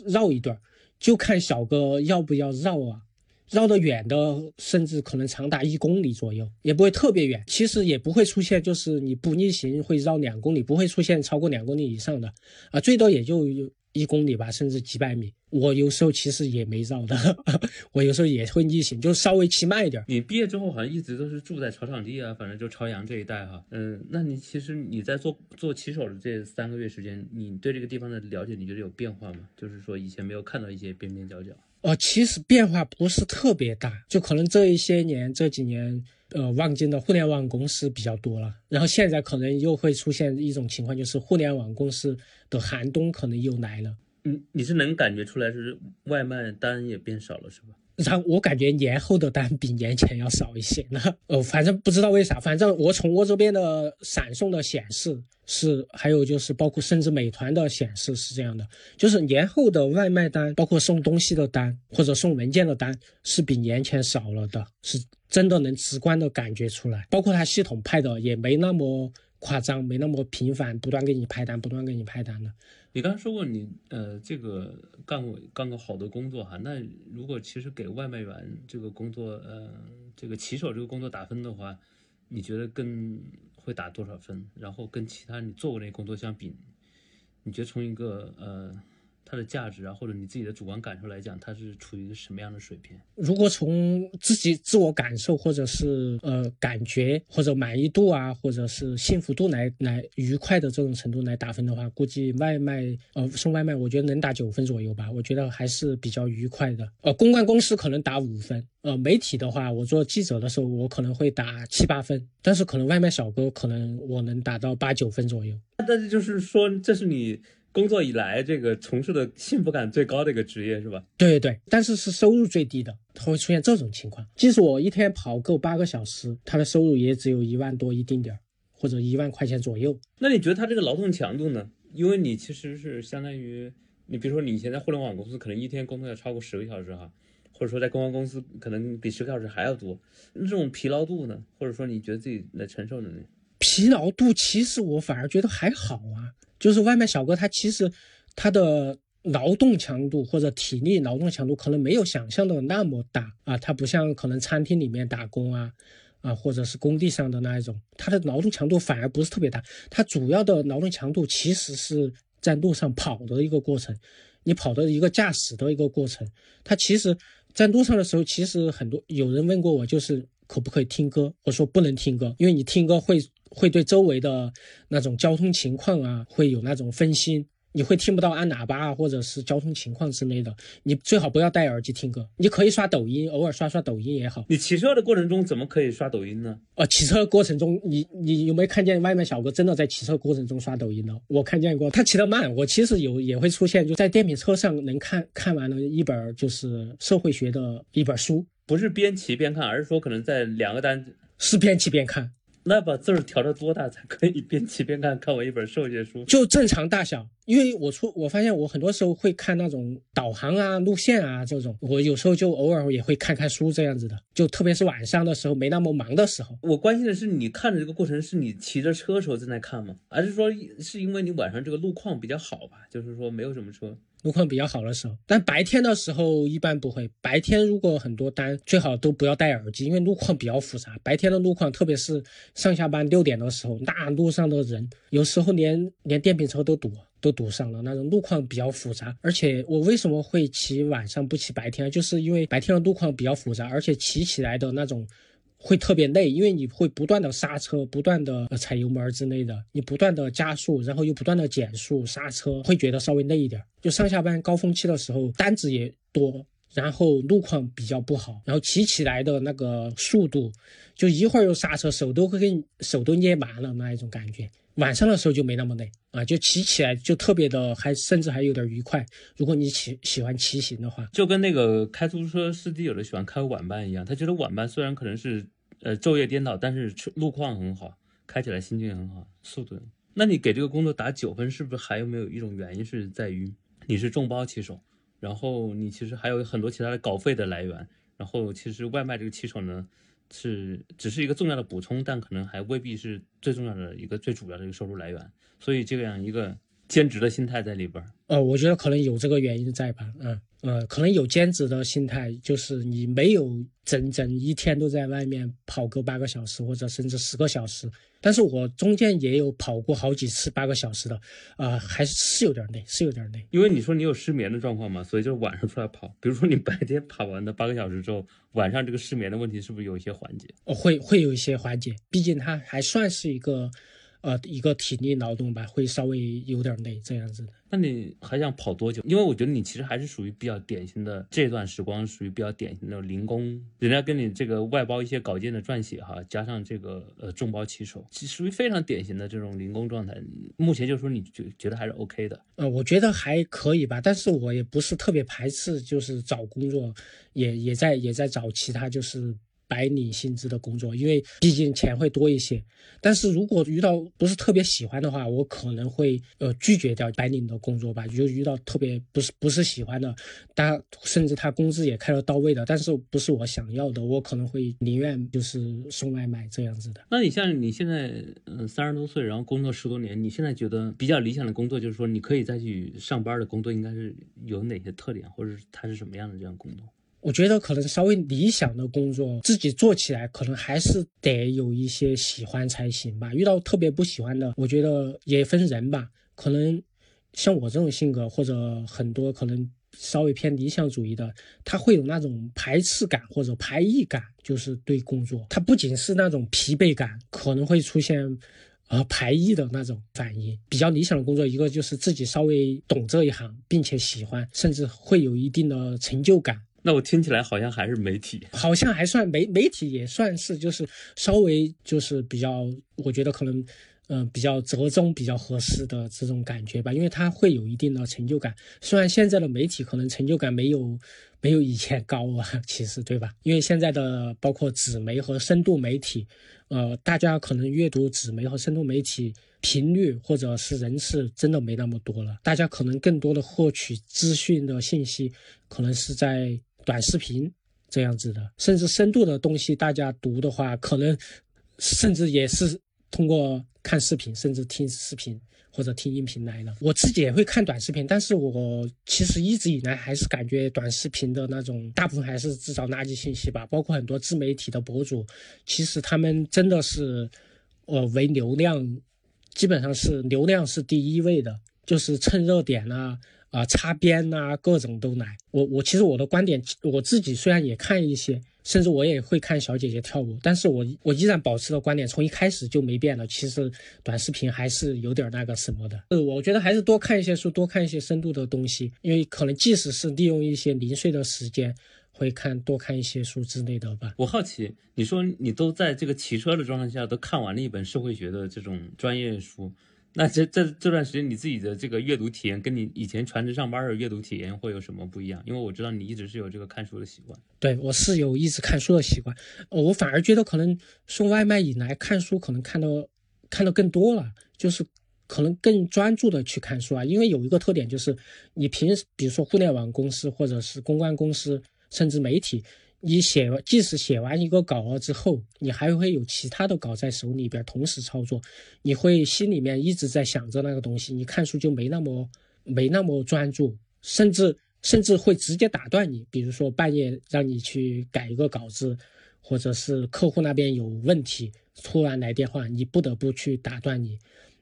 绕一段，就看小哥要不要绕啊。绕得远的，甚至可能长达一公里左右，也不会特别远。其实也不会出现，就是你不逆行会绕两公里，不会出现超过两公里以上的，啊，最多也就一公里吧，甚至几百米。我有时候其实也没绕的，<laughs> 我有时候也会逆行，就稍微骑慢一点。你毕业之后好像一直都是住在草场地啊，反正就朝阳这一带哈。嗯，那你其实你在做做骑手的这三个月时间，你对这个地方的了解，你觉得有变化吗？就是说以前没有看到一些边边角角。哦，其实变化不是特别大，就可能这一些年这几年，呃，望京的互联网公司比较多了，然后现在可能又会出现一种情况，就是互联网公司的寒冬可能又来了。嗯，你是能感觉出来是外卖单也变少了，是吧？然后我感觉年后的单比年前要少一些呢。<laughs> 呃，反正不知道为啥，反正我从我这边的闪送的显示是，还有就是包括甚至美团的显示是这样的，就是年后的外卖单，包括送东西的单或者送文件的单是比年前少了的，是真的能直观的感觉出来。包括它系统派的也没那么夸张，没那么频繁，不断给你派单，不断给你派单的。你刚才说过你呃这个干过干过好多工作哈，那如果其实给外卖员这个工作呃这个骑手这个工作打分的话，你觉得跟会打多少分？然后跟其他你做过那工作相比，你觉得从一个呃。它的价值啊，或者你自己的主观感受来讲，它是处于一个什么样的水平？如果从自己自我感受，或者是呃感觉，或者满意度啊，或者是幸福度来来愉快的这种程度来打分的话，估计外卖呃送外卖，我觉得能打九分左右吧。我觉得还是比较愉快的。呃，公关公司可能打五分，呃，媒体的话，我做记者的时候，我可能会打七八分，但是可能外卖小哥可能我能打到八九分左右。但是就是说，这是你。工作以来，这个从事的幸福感最高的一个职业是吧？对对对，但是是收入最低的，它会出现这种情况。即使我一天跑够八个小时，他的收入也只有一万多一丁点儿，或者一万块钱左右。那你觉得他这个劳动强度呢？因为你其实是相当于，你比如说你以前在互联网公司，可能一天工作要超过十个小时哈，或者说在公关公司可能比十个小时还要多。那这种疲劳度呢？或者说你觉得自己的承受能力？疲劳度其实我反而觉得还好啊。就是外卖小哥，他其实他的劳动强度或者体力劳动强度可能没有想象的那么大啊，他不像可能餐厅里面打工啊，啊或者是工地上的那一种，他的劳动强度反而不是特别大。他主要的劳动强度其实是在路上跑的一个过程，你跑的一个驾驶的一个过程。他其实在路上的时候，其实很多有人问过我，就是可不可以听歌？我说不能听歌，因为你听歌会。会对周围的那种交通情况啊，会有那种分心，你会听不到按喇叭啊，或者是交通情况之类的。你最好不要戴耳机听歌，你可以刷抖音，偶尔刷刷抖音也好。你骑车的过程中怎么可以刷抖音呢？啊，骑车过程中，你你有没有看见外卖小哥真的在骑车过程中刷抖音呢？我看见过，他骑得慢。我其实有也会出现，就在电瓶车上能看看完了一本就是社会学的一本书，不是边骑边看，而是说可能在两个单是边骑边看。那把字儿调到多大才可以边骑边看？看完一本授业书，就正常大小。因为我出，我发现我很多时候会看那种导航啊、路线啊这种，我有时候就偶尔也会看看书这样子的。就特别是晚上的时候，没那么忙的时候。我关心的是，你看的这个过程是你骑着车时候正在看吗？还是说是因为你晚上这个路况比较好吧？就是说没有什么车。路况比较好的时候，但白天的时候一般不会。白天如果很多单，最好都不要戴耳机，因为路况比较复杂。白天的路况，特别是上下班六点的时候，那路上的人有时候连连电瓶车都堵，都堵上了。那种路况比较复杂。而且我为什么会骑晚上不骑白天？就是因为白天的路况比较复杂，而且骑起来的那种。会特别累，因为你会不断的刹车，不断的踩油门之类的，你不断的加速，然后又不断的减速刹车，会觉得稍微累一点。就上下班高峰期的时候，单子也多，然后路况比较不好，然后骑起来的那个速度，就一会儿又刹车，手都会给你手都捏麻了那一种感觉。晚上的时候就没那么累啊，就骑起来就特别的，还甚至还有点愉快。如果你喜喜欢骑行的话，就跟那个开出租车司机有的喜欢开晚班一样，他觉得晚班虽然可能是呃昼夜颠倒，但是路况很好，开起来心情很好，速度。那你给这个工作打九分，是不是还有没有一种原因是在于你是众包骑手，然后你其实还有很多其他的稿费的来源，然后其实外卖这个骑手呢？是只是一个重要的补充，但可能还未必是最重要的一个最主要的一个收入来源，所以这样一个兼职的心态在里边儿。呃，我觉得可能有这个原因在吧，嗯。呃，可能有兼职的心态，就是你没有整整一天都在外面跑个八个小时或者甚至十个小时。但是我中间也有跑过好几次八个小时的，啊，还是是有点累，是有点累。因为你说你有失眠的状况嘛，所以就是晚上出来跑。比如说你白天跑完的八个小时之后，晚上这个失眠的问题是不是有一些缓解？哦，会会有一些缓解，毕竟它还算是一个。呃一个体力劳动吧，会稍微有点累这样子的。那你还想跑多久？因为我觉得你其实还是属于比较典型的这段时光，属于比较典型的零工。人家跟你这个外包一些稿件的撰写哈，加上这个呃众包骑手，其属于非常典型的这种零工状态。目前就说你觉觉得还是 OK 的？呃，我觉得还可以吧，但是我也不是特别排斥，就是找工作，也也在也在找其他就是。白领薪资的工作，因为毕竟钱会多一些。但是如果遇到不是特别喜欢的话，我可能会呃拒绝掉白领的工作吧。就遇到特别不是不是喜欢的，他甚至他工资也开了到位的，但是不是我想要的，我可能会宁愿就是送外卖这样子的。那你像你现在嗯三十多岁，然后工作十多年，你现在觉得比较理想的工作，就是说你可以再去上班的工作，应该是有哪些特点，或者是它是什么样的这样工作？我觉得可能稍微理想的工作，自己做起来可能还是得有一些喜欢才行吧。遇到特别不喜欢的，我觉得也分人吧。可能像我这种性格，或者很多可能稍微偏理想主义的，他会有那种排斥感或者排异感，就是对工作，他不仅是那种疲惫感，可能会出现呃排异的那种反应。比较理想的工作，一个就是自己稍微懂这一行，并且喜欢，甚至会有一定的成就感。那我听起来好像还是媒体，好像还算媒媒体也算是就是稍微就是比较，我觉得可能，嗯，比较折中、比较合适的这种感觉吧，因为它会有一定的成就感。虽然现在的媒体可能成就感没有没有以前高啊，其实对吧？因为现在的包括纸媒和深度媒体，呃，大家可能阅读纸媒和深度媒体频率或者是人次真的没那么多了，大家可能更多的获取资讯的信息可能是在。短视频这样子的，甚至深度的东西，大家读的话，可能甚至也是通过看视频，甚至听视频或者听音频来的。我自己也会看短视频，但是我其实一直以来还是感觉短视频的那种大部分还是制造垃圾信息吧。包括很多自媒体的博主，其实他们真的是，呃，为流量，基本上是流量是第一位的，就是蹭热点啊。啊，擦边呐，各种都来。我我其实我的观点，我自己虽然也看一些，甚至我也会看小姐姐跳舞，但是我我依然保持的观点，从一开始就没变了。其实短视频还是有点那个什么的。呃，我觉得还是多看一些书，多看一些深度的东西，因为可能即使是利用一些零碎的时间，会看多看一些书之类的吧。我好奇，你说你都在这个骑车的状态下都看完了一本社会学的这种专业书。那这这这段时间你自己的这个阅读体验，跟你以前全职上班的阅读体验会有什么不一样？因为我知道你一直是有这个看书的习惯。对，我是有一直看书的习惯。我反而觉得可能送外卖以来看书可能看的看的更多了，就是可能更专注的去看书啊。因为有一个特点就是，你平时比如说互联网公司或者是公关公司，甚至媒体。你写完，即使写完一个稿了之后，你还会有其他的稿在手里边同时操作，你会心里面一直在想着那个东西，你看书就没那么没那么专注，甚至甚至会直接打断你。比如说半夜让你去改一个稿子，或者是客户那边有问题，突然来电话，你不得不去打断你。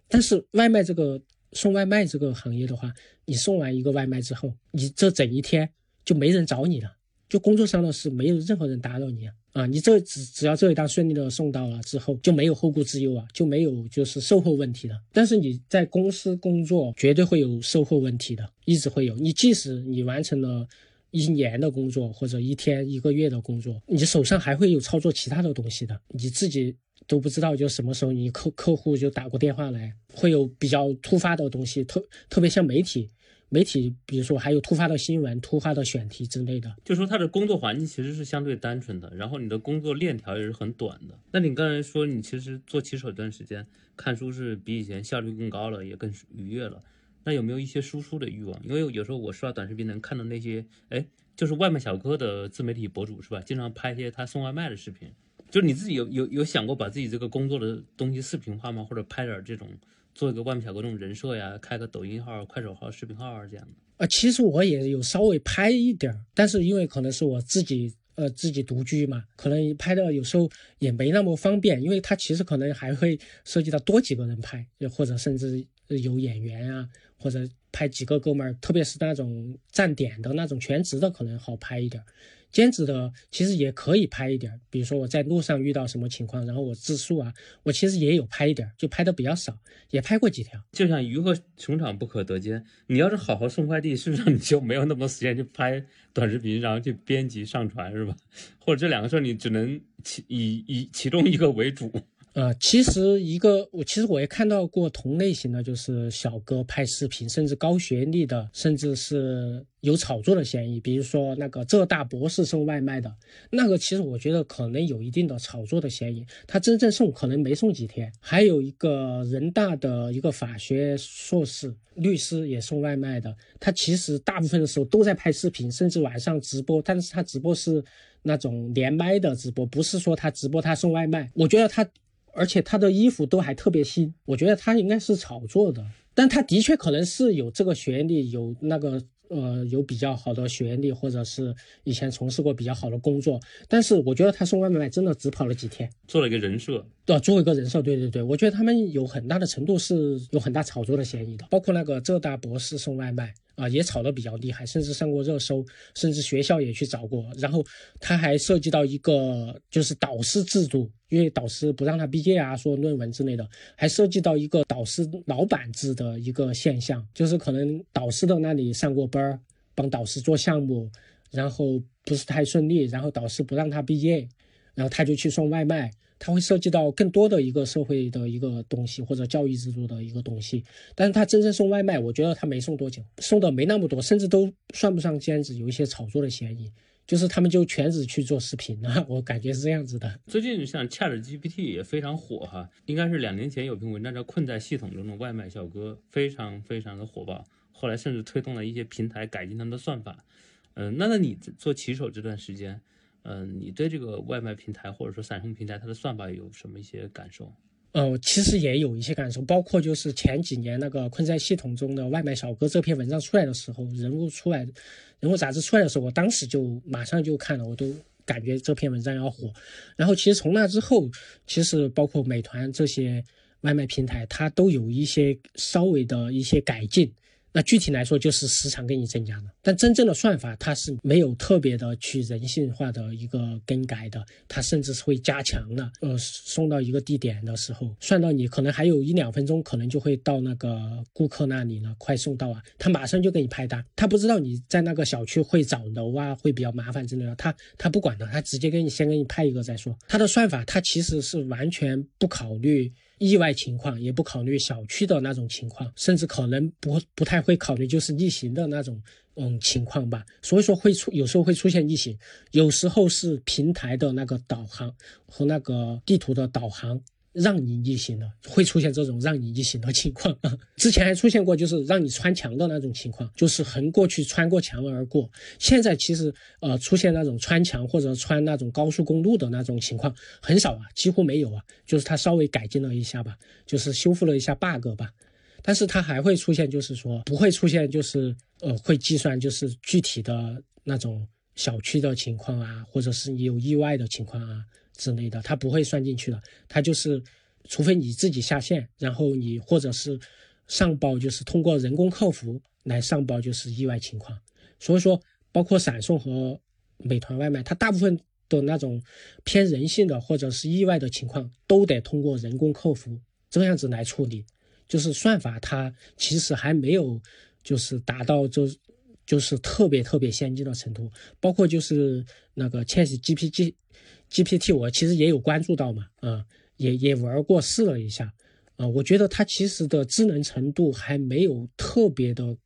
但是外卖这个送外卖这个行业的话，你送完一个外卖之后，你这整一天就没人找你了。就工作上的事，没有任何人打扰你啊！啊，你这只只要这一单顺利的送到了之后，就没有后顾之忧啊，就没有就是售后问题了。但是你在公司工作，绝对会有售后问题的，一直会有。你即使你完成了一年的工作，或者一天一个月的工作，你手上还会有操作其他的东西的，你自己都不知道，就什么时候你客客户就打过电话来，会有比较突发的东西，特特别像媒体。媒体，比如说还有突发的新闻、突发的选题之类的，就说他的工作环境其实是相对单纯的，然后你的工作链条也是很短的。那你刚才说你其实做骑手一段时间看书是比以前效率更高了，也更愉悦了。那有没有一些输出的欲望？因为有时候我刷短视频能看到那些，哎，就是外卖小哥的自媒体博主是吧？经常拍一些他送外卖的视频。就是你自己有有有想过把自己这个工作的东西视频化吗？或者拍点这种？做一个外卖小哥这种人设呀，开个抖音号、快手号、视频号啊，这样的。啊，其实我也有稍微拍一点，但是因为可能是我自己呃自己独居嘛，可能拍的有时候也没那么方便，因为它其实可能还会涉及到多几个人拍，或者甚至有演员啊，或者拍几个哥们儿，特别是那种站点的那种全职的，可能好拍一点。兼职的其实也可以拍一点，比如说我在路上遇到什么情况，然后我自述啊，我其实也有拍一点，就拍的比较少，也拍过几条。就像鱼和熊掌不可得兼，你要是好好送快递，事实上你就没有那么多时间去拍短视频，然后去编辑上传，是吧？或者这两个事儿你只能其以以其中一个为主。呃，其实一个我其实我也看到过同类型的，就是小哥拍视频，甚至高学历的，甚至是有炒作的嫌疑。比如说那个浙大博士送外卖的那个，其实我觉得可能有一定的炒作的嫌疑。他真正送可能没送几天。还有一个人大的一个法学硕士律师也送外卖的，他其实大部分的时候都在拍视频，甚至晚上直播，但是他直播是那种连麦的直播，不是说他直播他送外卖。我觉得他。而且他的衣服都还特别新，我觉得他应该是炒作的，但他的确可能是有这个学历，有那个呃有比较好的学历，或者是以前从事过比较好的工作。但是我觉得他送外卖真的只跑了几天，做了一个人设，对，做一个人设，对对对，我觉得他们有很大的程度是有很大炒作的嫌疑的，包括那个浙大博士送外卖。啊，也炒得比较厉害，甚至上过热搜，甚至学校也去找过。然后他还涉及到一个就是导师制度，因为导师不让他毕业啊，说论文之类的，还涉及到一个导师老板制的一个现象，就是可能导师的那里上过班儿，帮导师做项目，然后不是太顺利，然后导师不让他毕业，然后他就去送外卖。它会涉及到更多的一个社会的一个东西，或者教育制度的一个东西。但是他真正送外卖，我觉得他没送多久，送的没那么多，甚至都算不上兼职，有一些炒作的嫌疑。就是他们就全职去做视频了，<laughs> 我感觉是这样子的。最近像 Chat GPT 也非常火哈，应该是两年前有篇文章叫《困在系统中的外卖小哥》，非常非常的火爆。后来甚至推动了一些平台改进他们的算法。嗯，那那你做骑手这段时间？嗯，你对这个外卖平台或者说闪送平台它的算法有什么一些感受？呃，其实也有一些感受，包括就是前几年那个困在系统中的外卖小哥这篇文章出来的时候，人物出来，人物杂志出来的时候，我当时就马上就看了，我都感觉这篇文章要火。然后其实从那之后，其实包括美团这些外卖平台，它都有一些稍微的一些改进。那具体来说就是时长给你增加了，但真正的算法它是没有特别的去人性化的一个更改的，它甚至是会加强了。呃，送到一个地点的时候，算到你可能还有一两分钟，可能就会到那个顾客那里了，快送到啊，他马上就给你拍单。他不知道你在那个小区会找楼啊，会比较麻烦之类的，他他不管的，他直接给你先给你拍一个再说。他的算法他其实是完全不考虑。意外情况也不考虑小区的那种情况，甚至可能不不太会考虑就是逆行的那种嗯情况吧，所以说会出有时候会出现逆行，有时候是平台的那个导航和那个地图的导航。让你逆行的，会出现这种让你逆行的情况啊。<laughs> 之前还出现过，就是让你穿墙的那种情况，就是横过去穿过墙而过。现在其实呃出现那种穿墙或者穿那种高速公路的那种情况很少啊，几乎没有啊。就是它稍微改进了一下吧，就是修复了一下 bug 吧。但是它还会出现，就是说不会出现，就是呃会计算就是具体的那种小区的情况啊，或者是你有意外的情况啊。之类的，它不会算进去的。它就是，除非你自己下线，然后你或者是上报，就是通过人工客服来上报，就是意外情况。所以说，包括闪送和美团外卖，它大部分的那种偏人性的或者是意外的情况，都得通过人工客服这样子来处理。就是算法它其实还没有就是达到就就是特别特别先进的程度。包括就是那个 Chat GPT。GPT 我其实也有关注到嘛，啊，也也玩过试了一下，啊，我觉得它其实的智能程度还没有特别的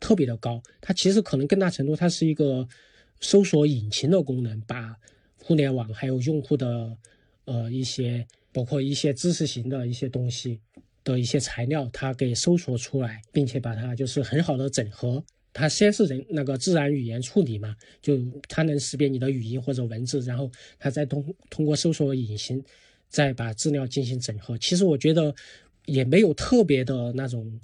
特别的高，它其实可能更大程度它是一个搜索引擎的功能，把互联网还有用户的呃一些包括一些知识型的一些东西的一些材料，它给搜索出来，并且把它就是很好的整合。它先是人那个自然语言处理嘛，就它能识别你的语音或者文字，然后它再通通过搜索引擎再把资料进行整合。其实我觉得也没有特别的那种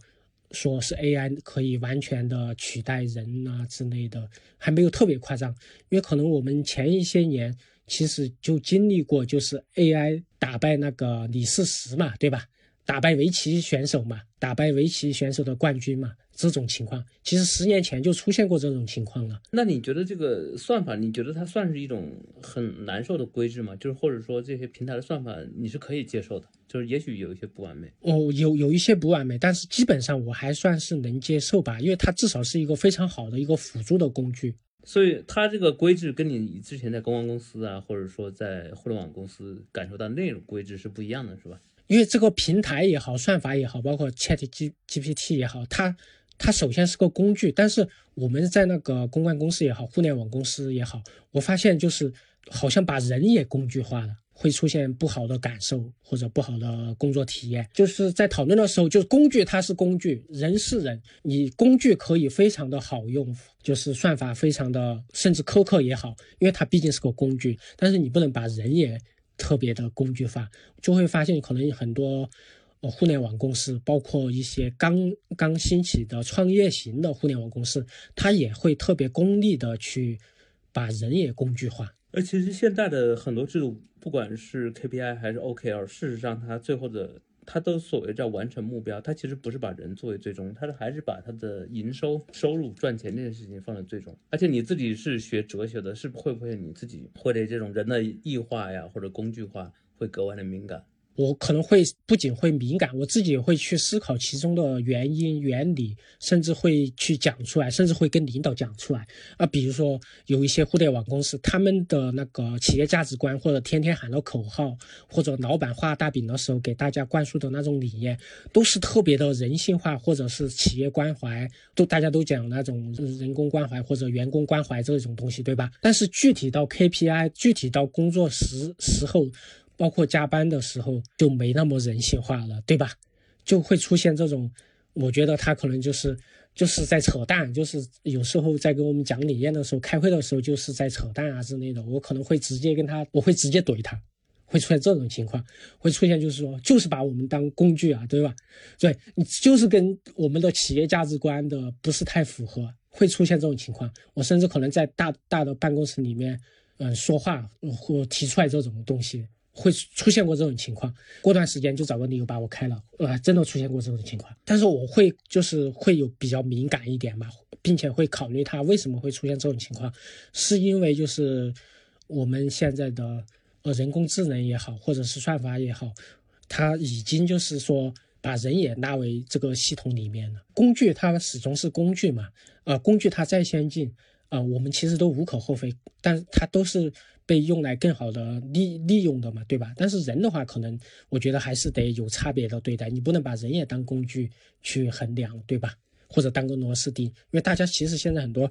说是 AI 可以完全的取代人啊之类的，还没有特别夸张。因为可能我们前一些年其实就经历过，就是 AI 打败那个李世石嘛，对吧？打败围棋选手嘛，打败围棋选手的冠军嘛，这种情况其实十年前就出现过这种情况了。那你觉得这个算法，你觉得它算是一种很难受的规制吗？就是或者说这些平台的算法你是可以接受的，就是也许有一些不完美。哦，有有一些不完美，但是基本上我还算是能接受吧，因为它至少是一个非常好的一个辅助的工具。所以它这个规制跟你之前在公关公司啊，或者说在互联网公司感受到那种规制是不一样的，是吧？因为这个平台也好，算法也好，包括 Chat G GPT 也好，它它首先是个工具。但是我们在那个公关公司也好，互联网公司也好，我发现就是好像把人也工具化了，会出现不好的感受或者不好的工作体验。就是在讨论的时候，就是工具它是工具，人是人。你工具可以非常的好用，就是算法非常的甚至苛刻也好，因为它毕竟是个工具。但是你不能把人也。特别的工具化，就会发现可能很多呃互联网公司，包括一些刚刚兴起的创业型的互联网公司，它也会特别功利的去把人也工具化。而其实现在的很多制度，不管是 KPI 还是 OKR，事实上它最后的。他都所谓叫完成目标，他其实不是把人作为最终，他是还是把他的营收、收入、赚钱这件事情放在最终。而且你自己是学哲学的，是会不会你自己会对这种人的异化呀或者工具化会格外的敏感？我可能会不仅会敏感，我自己也会去思考其中的原因、原理，甚至会去讲出来，甚至会跟领导讲出来。啊，比如说有一些互联网公司，他们的那个企业价值观，或者天天喊的口号，或者老板画大饼的时候给大家灌输的那种理念，都是特别的人性化，或者是企业关怀，都大家都讲那种人工关怀或者员工关怀这种东西，对吧？但是具体到 KPI，具体到工作时时候。包括加班的时候就没那么人性化了，对吧？就会出现这种，我觉得他可能就是就是在扯淡，就是有时候在跟我们讲理念的时候，开会的时候就是在扯淡啊之类的。我可能会直接跟他，我会直接怼他，会出现这种情况，会出现就是说，就是把我们当工具啊，对吧？对你就是跟我们的企业价值观的不是太符合，会出现这种情况。我甚至可能在大大的办公室里面，嗯，说话或提出来这种东西。会出现过这种情况，过段时间就找个理由把我开了，呃，真的出现过这种情况。但是我会就是会有比较敏感一点嘛，并且会考虑他为什么会出现这种情况，是因为就是我们现在的呃人工智能也好，或者是算法也好，它已经就是说把人也纳为这个系统里面了。工具它始终是工具嘛，呃，工具它再先进，呃，我们其实都无可厚非，但它都是。被用来更好的利利用的嘛，对吧？但是人的话，可能我觉得还是得有差别的对待，你不能把人也当工具去衡量，对吧？或者当个螺丝钉，因为大家其实现在很多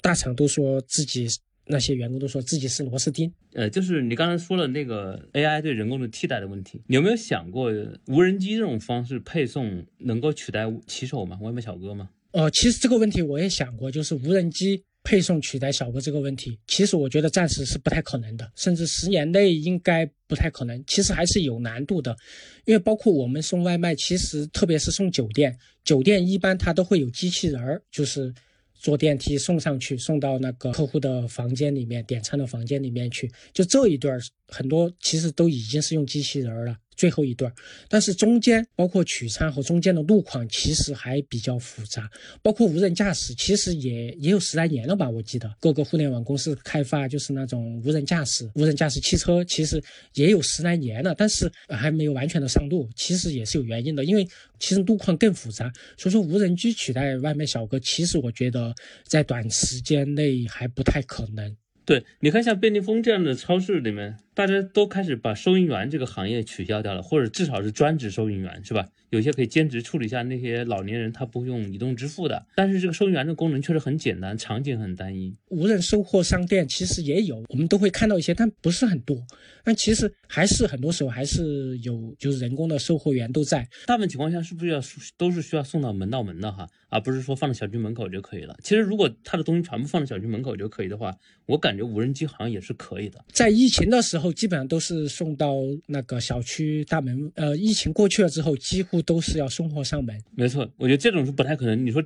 大厂都说自己那些员工都说自己是螺丝钉。呃，就是你刚才说了那个 AI 对人工的替代的问题，你有没有想过无人机这种方式配送能够取代骑手吗？外卖小哥吗？哦，其实这个问题我也想过，就是无人机。配送取代小哥这个问题，其实我觉得暂时是不太可能的，甚至十年内应该不太可能。其实还是有难度的，因为包括我们送外卖，其实特别是送酒店，酒店一般它都会有机器人儿，就是坐电梯送上去，送到那个客户的房间里面，点餐的房间里面去。就这一段很多其实都已经是用机器人了。最后一段，但是中间包括取餐和中间的路况其实还比较复杂，包括无人驾驶，其实也也有十来年了吧？我记得各个互联网公司开发就是那种无人驾驶、无人驾驶汽车，其实也有十来年了，但是还没有完全的上路，其实也是有原因的，因为其实路况更复杂，所以说无人机取代外卖小哥，其实我觉得在短时间内还不太可能。对，你看像便利蜂这样的超市里面。大家都开始把收银员这个行业取消掉了，或者至少是专职收银员，是吧？有些可以兼职处理一下那些老年人他不用移动支付的。但是这个收银员的功能确实很简单，场景很单一。无人收货商店其实也有，我们都会看到一些，但不是很多。但其实还是很多时候还是有，就是人工的售货员都在。大部分情况下是不是要都是需要送到门到门的哈，而不是说放在小区门口就可以了？其实如果他的东西全部放在小区门口就可以的话，我感觉无人机好像也是可以的。在疫情的时候。基本上都是送到那个小区大门。呃，疫情过去了之后，几乎都是要送货上门。没错，我觉得这种是不太可能。你说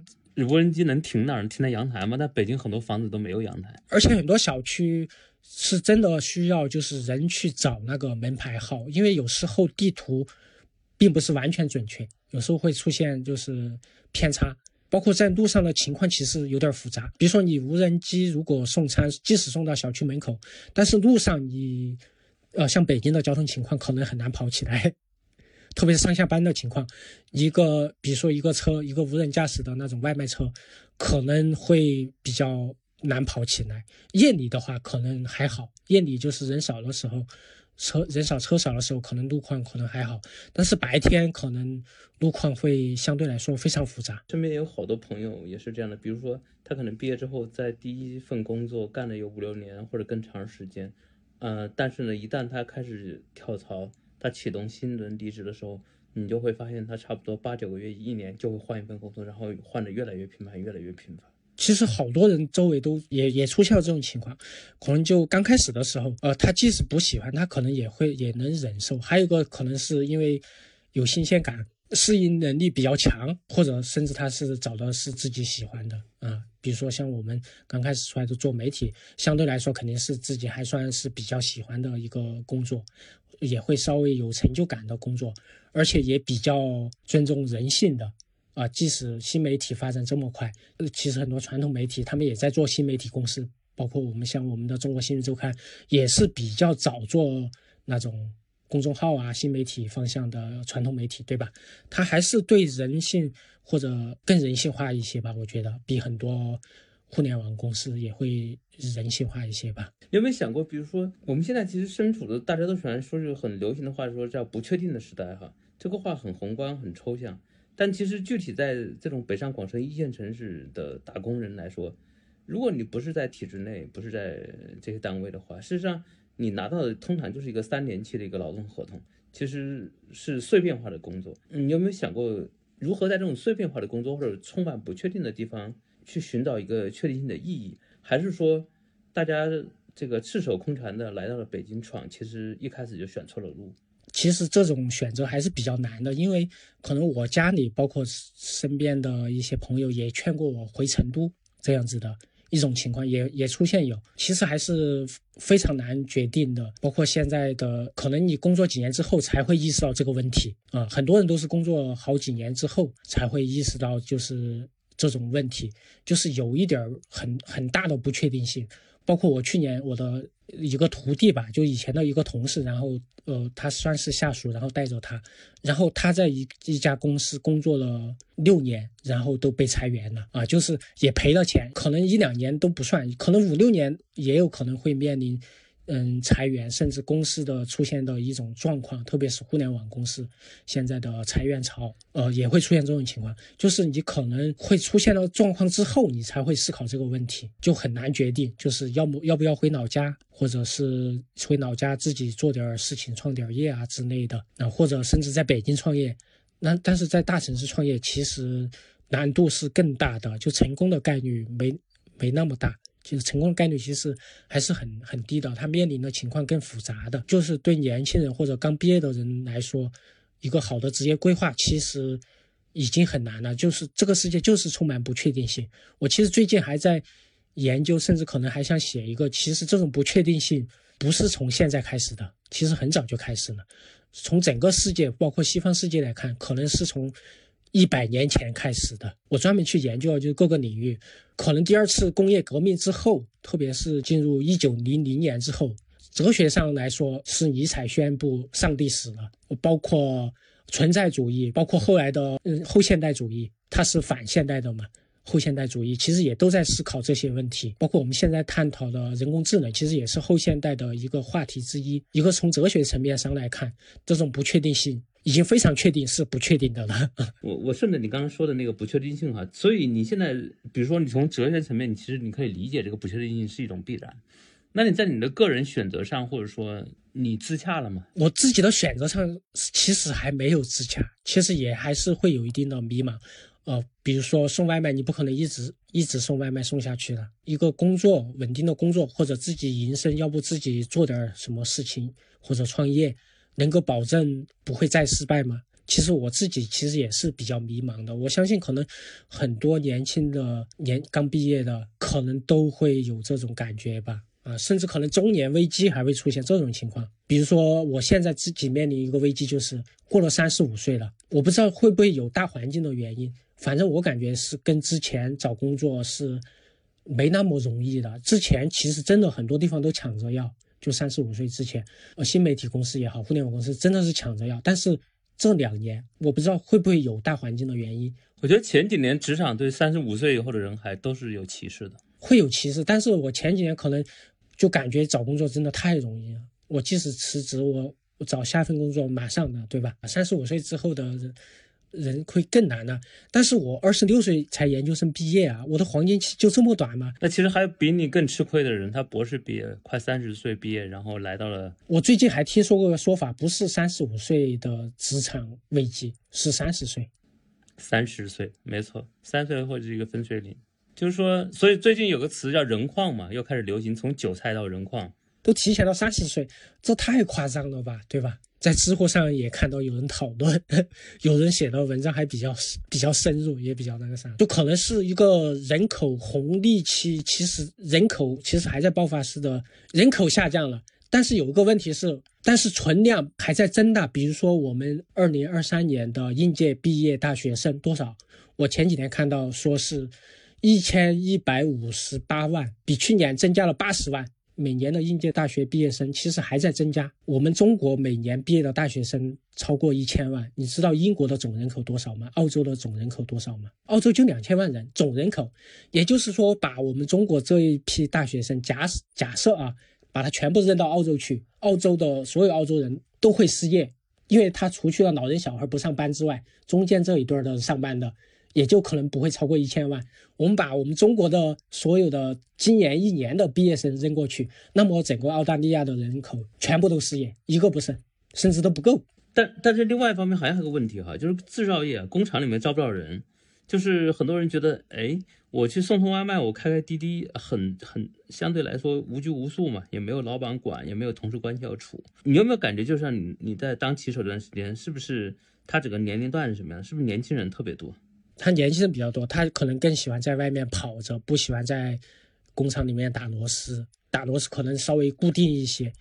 无人机能停哪儿？停在阳台吗？但北京很多房子都没有阳台，而且很多小区是真的需要就是人去找那个门牌号，因为有时候地图并不是完全准确，有时候会出现就是偏差。包括在路上的情况其实有点复杂，比如说你无人机如果送餐，即使送到小区门口，但是路上你，呃，像北京的交通情况可能很难跑起来，特别是上下班的情况，一个比如说一个车，一个无人驾驶的那种外卖车，可能会比较难跑起来。夜里的话可能还好，夜里就是人少的时候。车人少车少的时候，可能路况可能还好，但是白天可能路况会相对来说非常复杂。身边有好多朋友也是这样的，比如说他可能毕业之后在第一份工作干了有五六年或者更长时间，呃，但是呢，一旦他开始跳槽，他启动新轮离职的时候，你就会发现他差不多八九个月、一年就会换一份工作，然后换的越来越频繁，越来越频繁。其实好多人周围都也也出现了这种情况，可能就刚开始的时候，呃，他即使不喜欢，他可能也会也能忍受。还有一个可能是因为有新鲜感，适应能力比较强，或者甚至他是找的是自己喜欢的啊。比如说像我们刚开始出来的做媒体，相对来说肯定是自己还算是比较喜欢的一个工作，也会稍微有成就感的工作，而且也比较尊重人性的。啊，即使新媒体发展这么快，呃，其实很多传统媒体他们也在做新媒体公司，包括我们像我们的中国新闻周刊，也是比较早做那种公众号啊、新媒体方向的传统媒体，对吧？它还是对人性或者更人性化一些吧，我觉得比很多互联网公司也会人性化一些吧。有没有想过，比如说我们现在其实身处的，大家都喜欢说是很流行的话，说叫不确定的时代，哈，这个话很宏观、很抽象。但其实具体在这种北上广深一线城市的打工人来说，如果你不是在体制内，不是在这些单位的话，事实上你拿到的通常就是一个三年期的一个劳动合同，其实是碎片化的工作。你有没有想过如何在这种碎片化的工作或者充满不确定的地方去寻找一个确定性的意义？还是说大家这个赤手空拳的来到了北京闯，其实一开始就选错了路？其实这种选择还是比较难的，因为可能我家里包括身边的一些朋友也劝过我回成都这样子的一种情况，也也出现有。其实还是非常难决定的，包括现在的可能你工作几年之后才会意识到这个问题啊，很多人都是工作好几年之后才会意识到就是这种问题，就是有一点儿很很大的不确定性。包括我去年我的一个徒弟吧，就以前的一个同事，然后呃，他算是下属，然后带着他，然后他在一一家公司工作了六年，然后都被裁员了啊，就是也赔了钱，可能一两年都不算，可能五六年也有可能会面临。嗯，裁员甚至公司的出现的一种状况，特别是互联网公司现在的裁员潮，呃，也会出现这种情况。就是你可能会出现了状况之后，你才会思考这个问题，就很难决定，就是要么要不要回老家，或者是回老家自己做点事情，创点业啊之类的。那或者甚至在北京创业，那但是在大城市创业，其实难度是更大的，就成功的概率没没那么大。其实成功的概率其实还是很很低的，他面临的情况更复杂的，就是对年轻人或者刚毕业的人来说，一个好的职业规划其实已经很难了。就是这个世界就是充满不确定性。我其实最近还在研究，甚至可能还想写一个。其实这种不确定性不是从现在开始的，其实很早就开始了。从整个世界，包括西方世界来看，可能是从。一百年前开始的，我专门去研究了，就是各个领域，可能第二次工业革命之后，特别是进入一九零零年之后，哲学上来说是尼采宣布上帝死了，包括存在主义，包括后来的嗯后现代主义，它是反现代的嘛。后现代主义其实也都在思考这些问题，包括我们现在探讨的人工智能，其实也是后现代的一个话题之一。一个从哲学层面上来看，这种不确定性已经非常确定是不确定的了。<laughs> 我我顺着你刚刚说的那个不确定性哈，所以你现在比如说你从哲学层面，你其实你可以理解这个不确定性是一种必然。那你在你的个人选择上，或者说你自洽了吗？我自己的选择上其实还没有自洽，其实也还是会有一定的迷茫。呃，比如说送外卖，你不可能一直一直送外卖送下去的。一个工作稳定的工作，或者自己营生，要不自己做点什么事情，或者创业，能够保证不会再失败吗？其实我自己其实也是比较迷茫的。我相信可能很多年轻的年刚毕业的，可能都会有这种感觉吧。啊，甚至可能中年危机还会出现这种情况。比如说，我现在自己面临一个危机，就是过了三十五岁了，我不知道会不会有大环境的原因，反正我感觉是跟之前找工作是没那么容易的。之前其实真的很多地方都抢着要，就三十五岁之前，呃，新媒体公司也好，互联网公司真的是抢着要。但是这两年，我不知道会不会有大环境的原因，我觉得前几年职场对三十五岁以后的人还都是有歧视的。会有歧视。但是我前几年可能就感觉找工作真的太容易了。我即使辞职，我我找下一份工作马上的，对吧？三十五岁之后的人人会更难了。但是我二十六岁才研究生毕业啊，我的黄金期就这么短吗？那其实还有比你更吃亏的人，他博士毕业，快三十岁毕业，然后来到了我最近还听说过个说法，不是三十五岁的职场危机，是三十岁。三十岁，没错，三岁或者是一个分水岭。就是说，所以最近有个词叫“人矿”嘛，又开始流行，从韭菜到人矿。都提前到三十岁，这太夸张了吧，对吧？在知乎上也看到有人讨论，有人写的文章还比较比较深入，也比较那个啥，就可能是一个人口红利期，其实人口其实还在爆发式的，人口下降了，但是有一个问题是，但是存量还在增大。比如说我们二零二三年的应届毕业大学生多少？我前几天看到说是一千一百五十八万，比去年增加了八十万。每年的应届大学毕业生其实还在增加。我们中国每年毕业的大学生超过一千万。你知道英国的总人口多少吗？澳洲的总人口多少吗？澳洲就两千万人总人口。也就是说，把我们中国这一批大学生假假设啊，把它全部扔到澳洲去，澳洲的所有澳洲人都会失业，因为他除去了老人小孩不上班之外，中间这一对的上班的。也就可能不会超过一千万。我们把我们中国的所有的今年一年的毕业生扔过去，那么整个澳大利亚的人口全部都失业，一个不剩，甚至都不够。但但是另外一方面好像还有个问题哈，就是制造业工厂里面招不到人，就是很多人觉得，哎，我去送送外卖，我开开滴滴，很很相对来说无拘无束嘛，也没有老板管，也没有同事关系要处。你有没有感觉，就像你你在当骑手这段时间，是不是他整个年龄段是什么样？是不是年轻人特别多？他年轻人比较多，他可能更喜欢在外面跑着，不喜欢在工厂里面打螺丝。打螺丝可能稍微固定一些，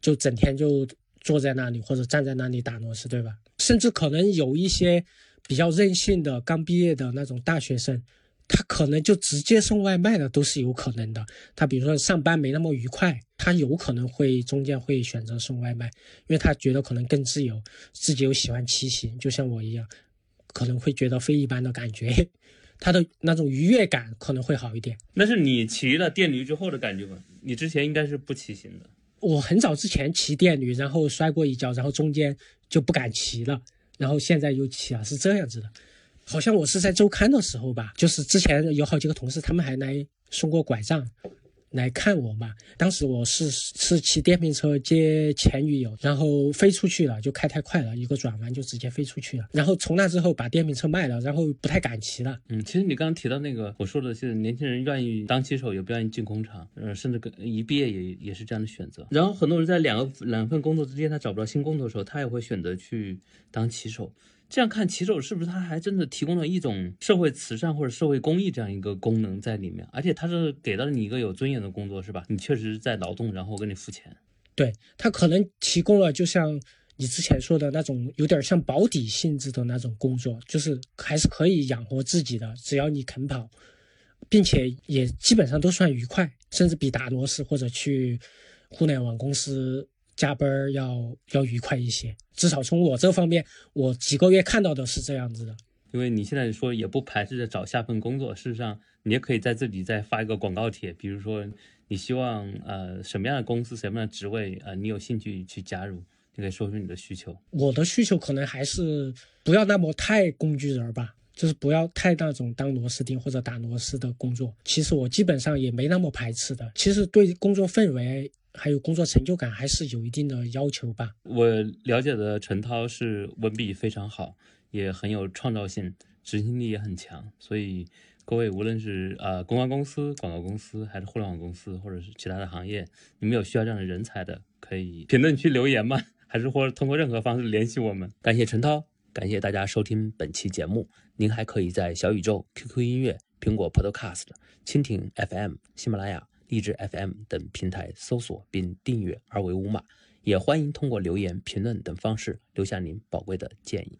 就整天就坐在那里或者站在那里打螺丝，对吧？甚至可能有一些比较任性的刚毕业的那种大学生，他可能就直接送外卖的都是有可能的。他比如说上班没那么愉快，他有可能会中间会选择送外卖，因为他觉得可能更自由，自己又喜欢骑行，就像我一样。可能会觉得非一般的感觉，<laughs> 它的那种愉悦感可能会好一点。那是你骑了电驴之后的感觉吗？你之前应该是不骑行的。我很早之前骑电驴，然后摔过一跤，然后中间就不敢骑了，然后现在又骑了，是这样子的。好像我是在周刊的时候吧，就是之前有好几个同事，他们还来送过拐杖。来看我嘛？当时我是是骑电瓶车接前女友，然后飞出去了，就开太快了，一个转弯就直接飞出去了。然后从那之后把电瓶车卖了，然后不太敢骑了。嗯，其实你刚刚提到那个，我说的是年轻人愿意当骑手，也不愿意进工厂，嗯，甚至跟一毕业也也是这样的选择。然后很多人在两个两份工作之间，他找不到新工作的时候，他也会选择去当骑手。这样看骑手是不是他还真的提供了一种社会慈善或者社会公益这样一个功能在里面？而且他是给到了你一个有尊严的工作，是吧？你确实在劳动，然后我给你付钱。对他可能提供了，就像你之前说的那种有点像保底性质的那种工作，就是还是可以养活自己的，只要你肯跑，并且也基本上都算愉快，甚至比打螺丝或者去互联网公司。加班要要愉快一些，至少从我这方面，我几个月看到的是这样子的。因为你现在说也不排斥着找下份工作，事实上你也可以在这里再发一个广告帖，比如说你希望呃什么样的公司、什么样的职位呃你有兴趣去加入，你可以说出你的需求。我的需求可能还是不要那么太工具人吧，就是不要太那种当螺丝钉或者打螺丝的工作。其实我基本上也没那么排斥的。其实对工作氛围。还有工作成就感还是有一定的要求吧。我了解的陈涛是文笔非常好，也很有创造性，执行力也很强。所以各位无论是呃公关公司、广告公司，还是互联网公司，或者是其他的行业，你们有需要这样的人才的，可以评论区留言吗？<laughs> 还是或者通过任何方式联系我们？感谢陈涛，感谢大家收听本期节目。您还可以在小宇宙、QQ 音乐、苹果 Podcast、蜻蜓 FM、喜马拉雅。荔枝 FM 等平台搜索并订阅二维码，也欢迎通过留言、评论等方式留下您宝贵的建议。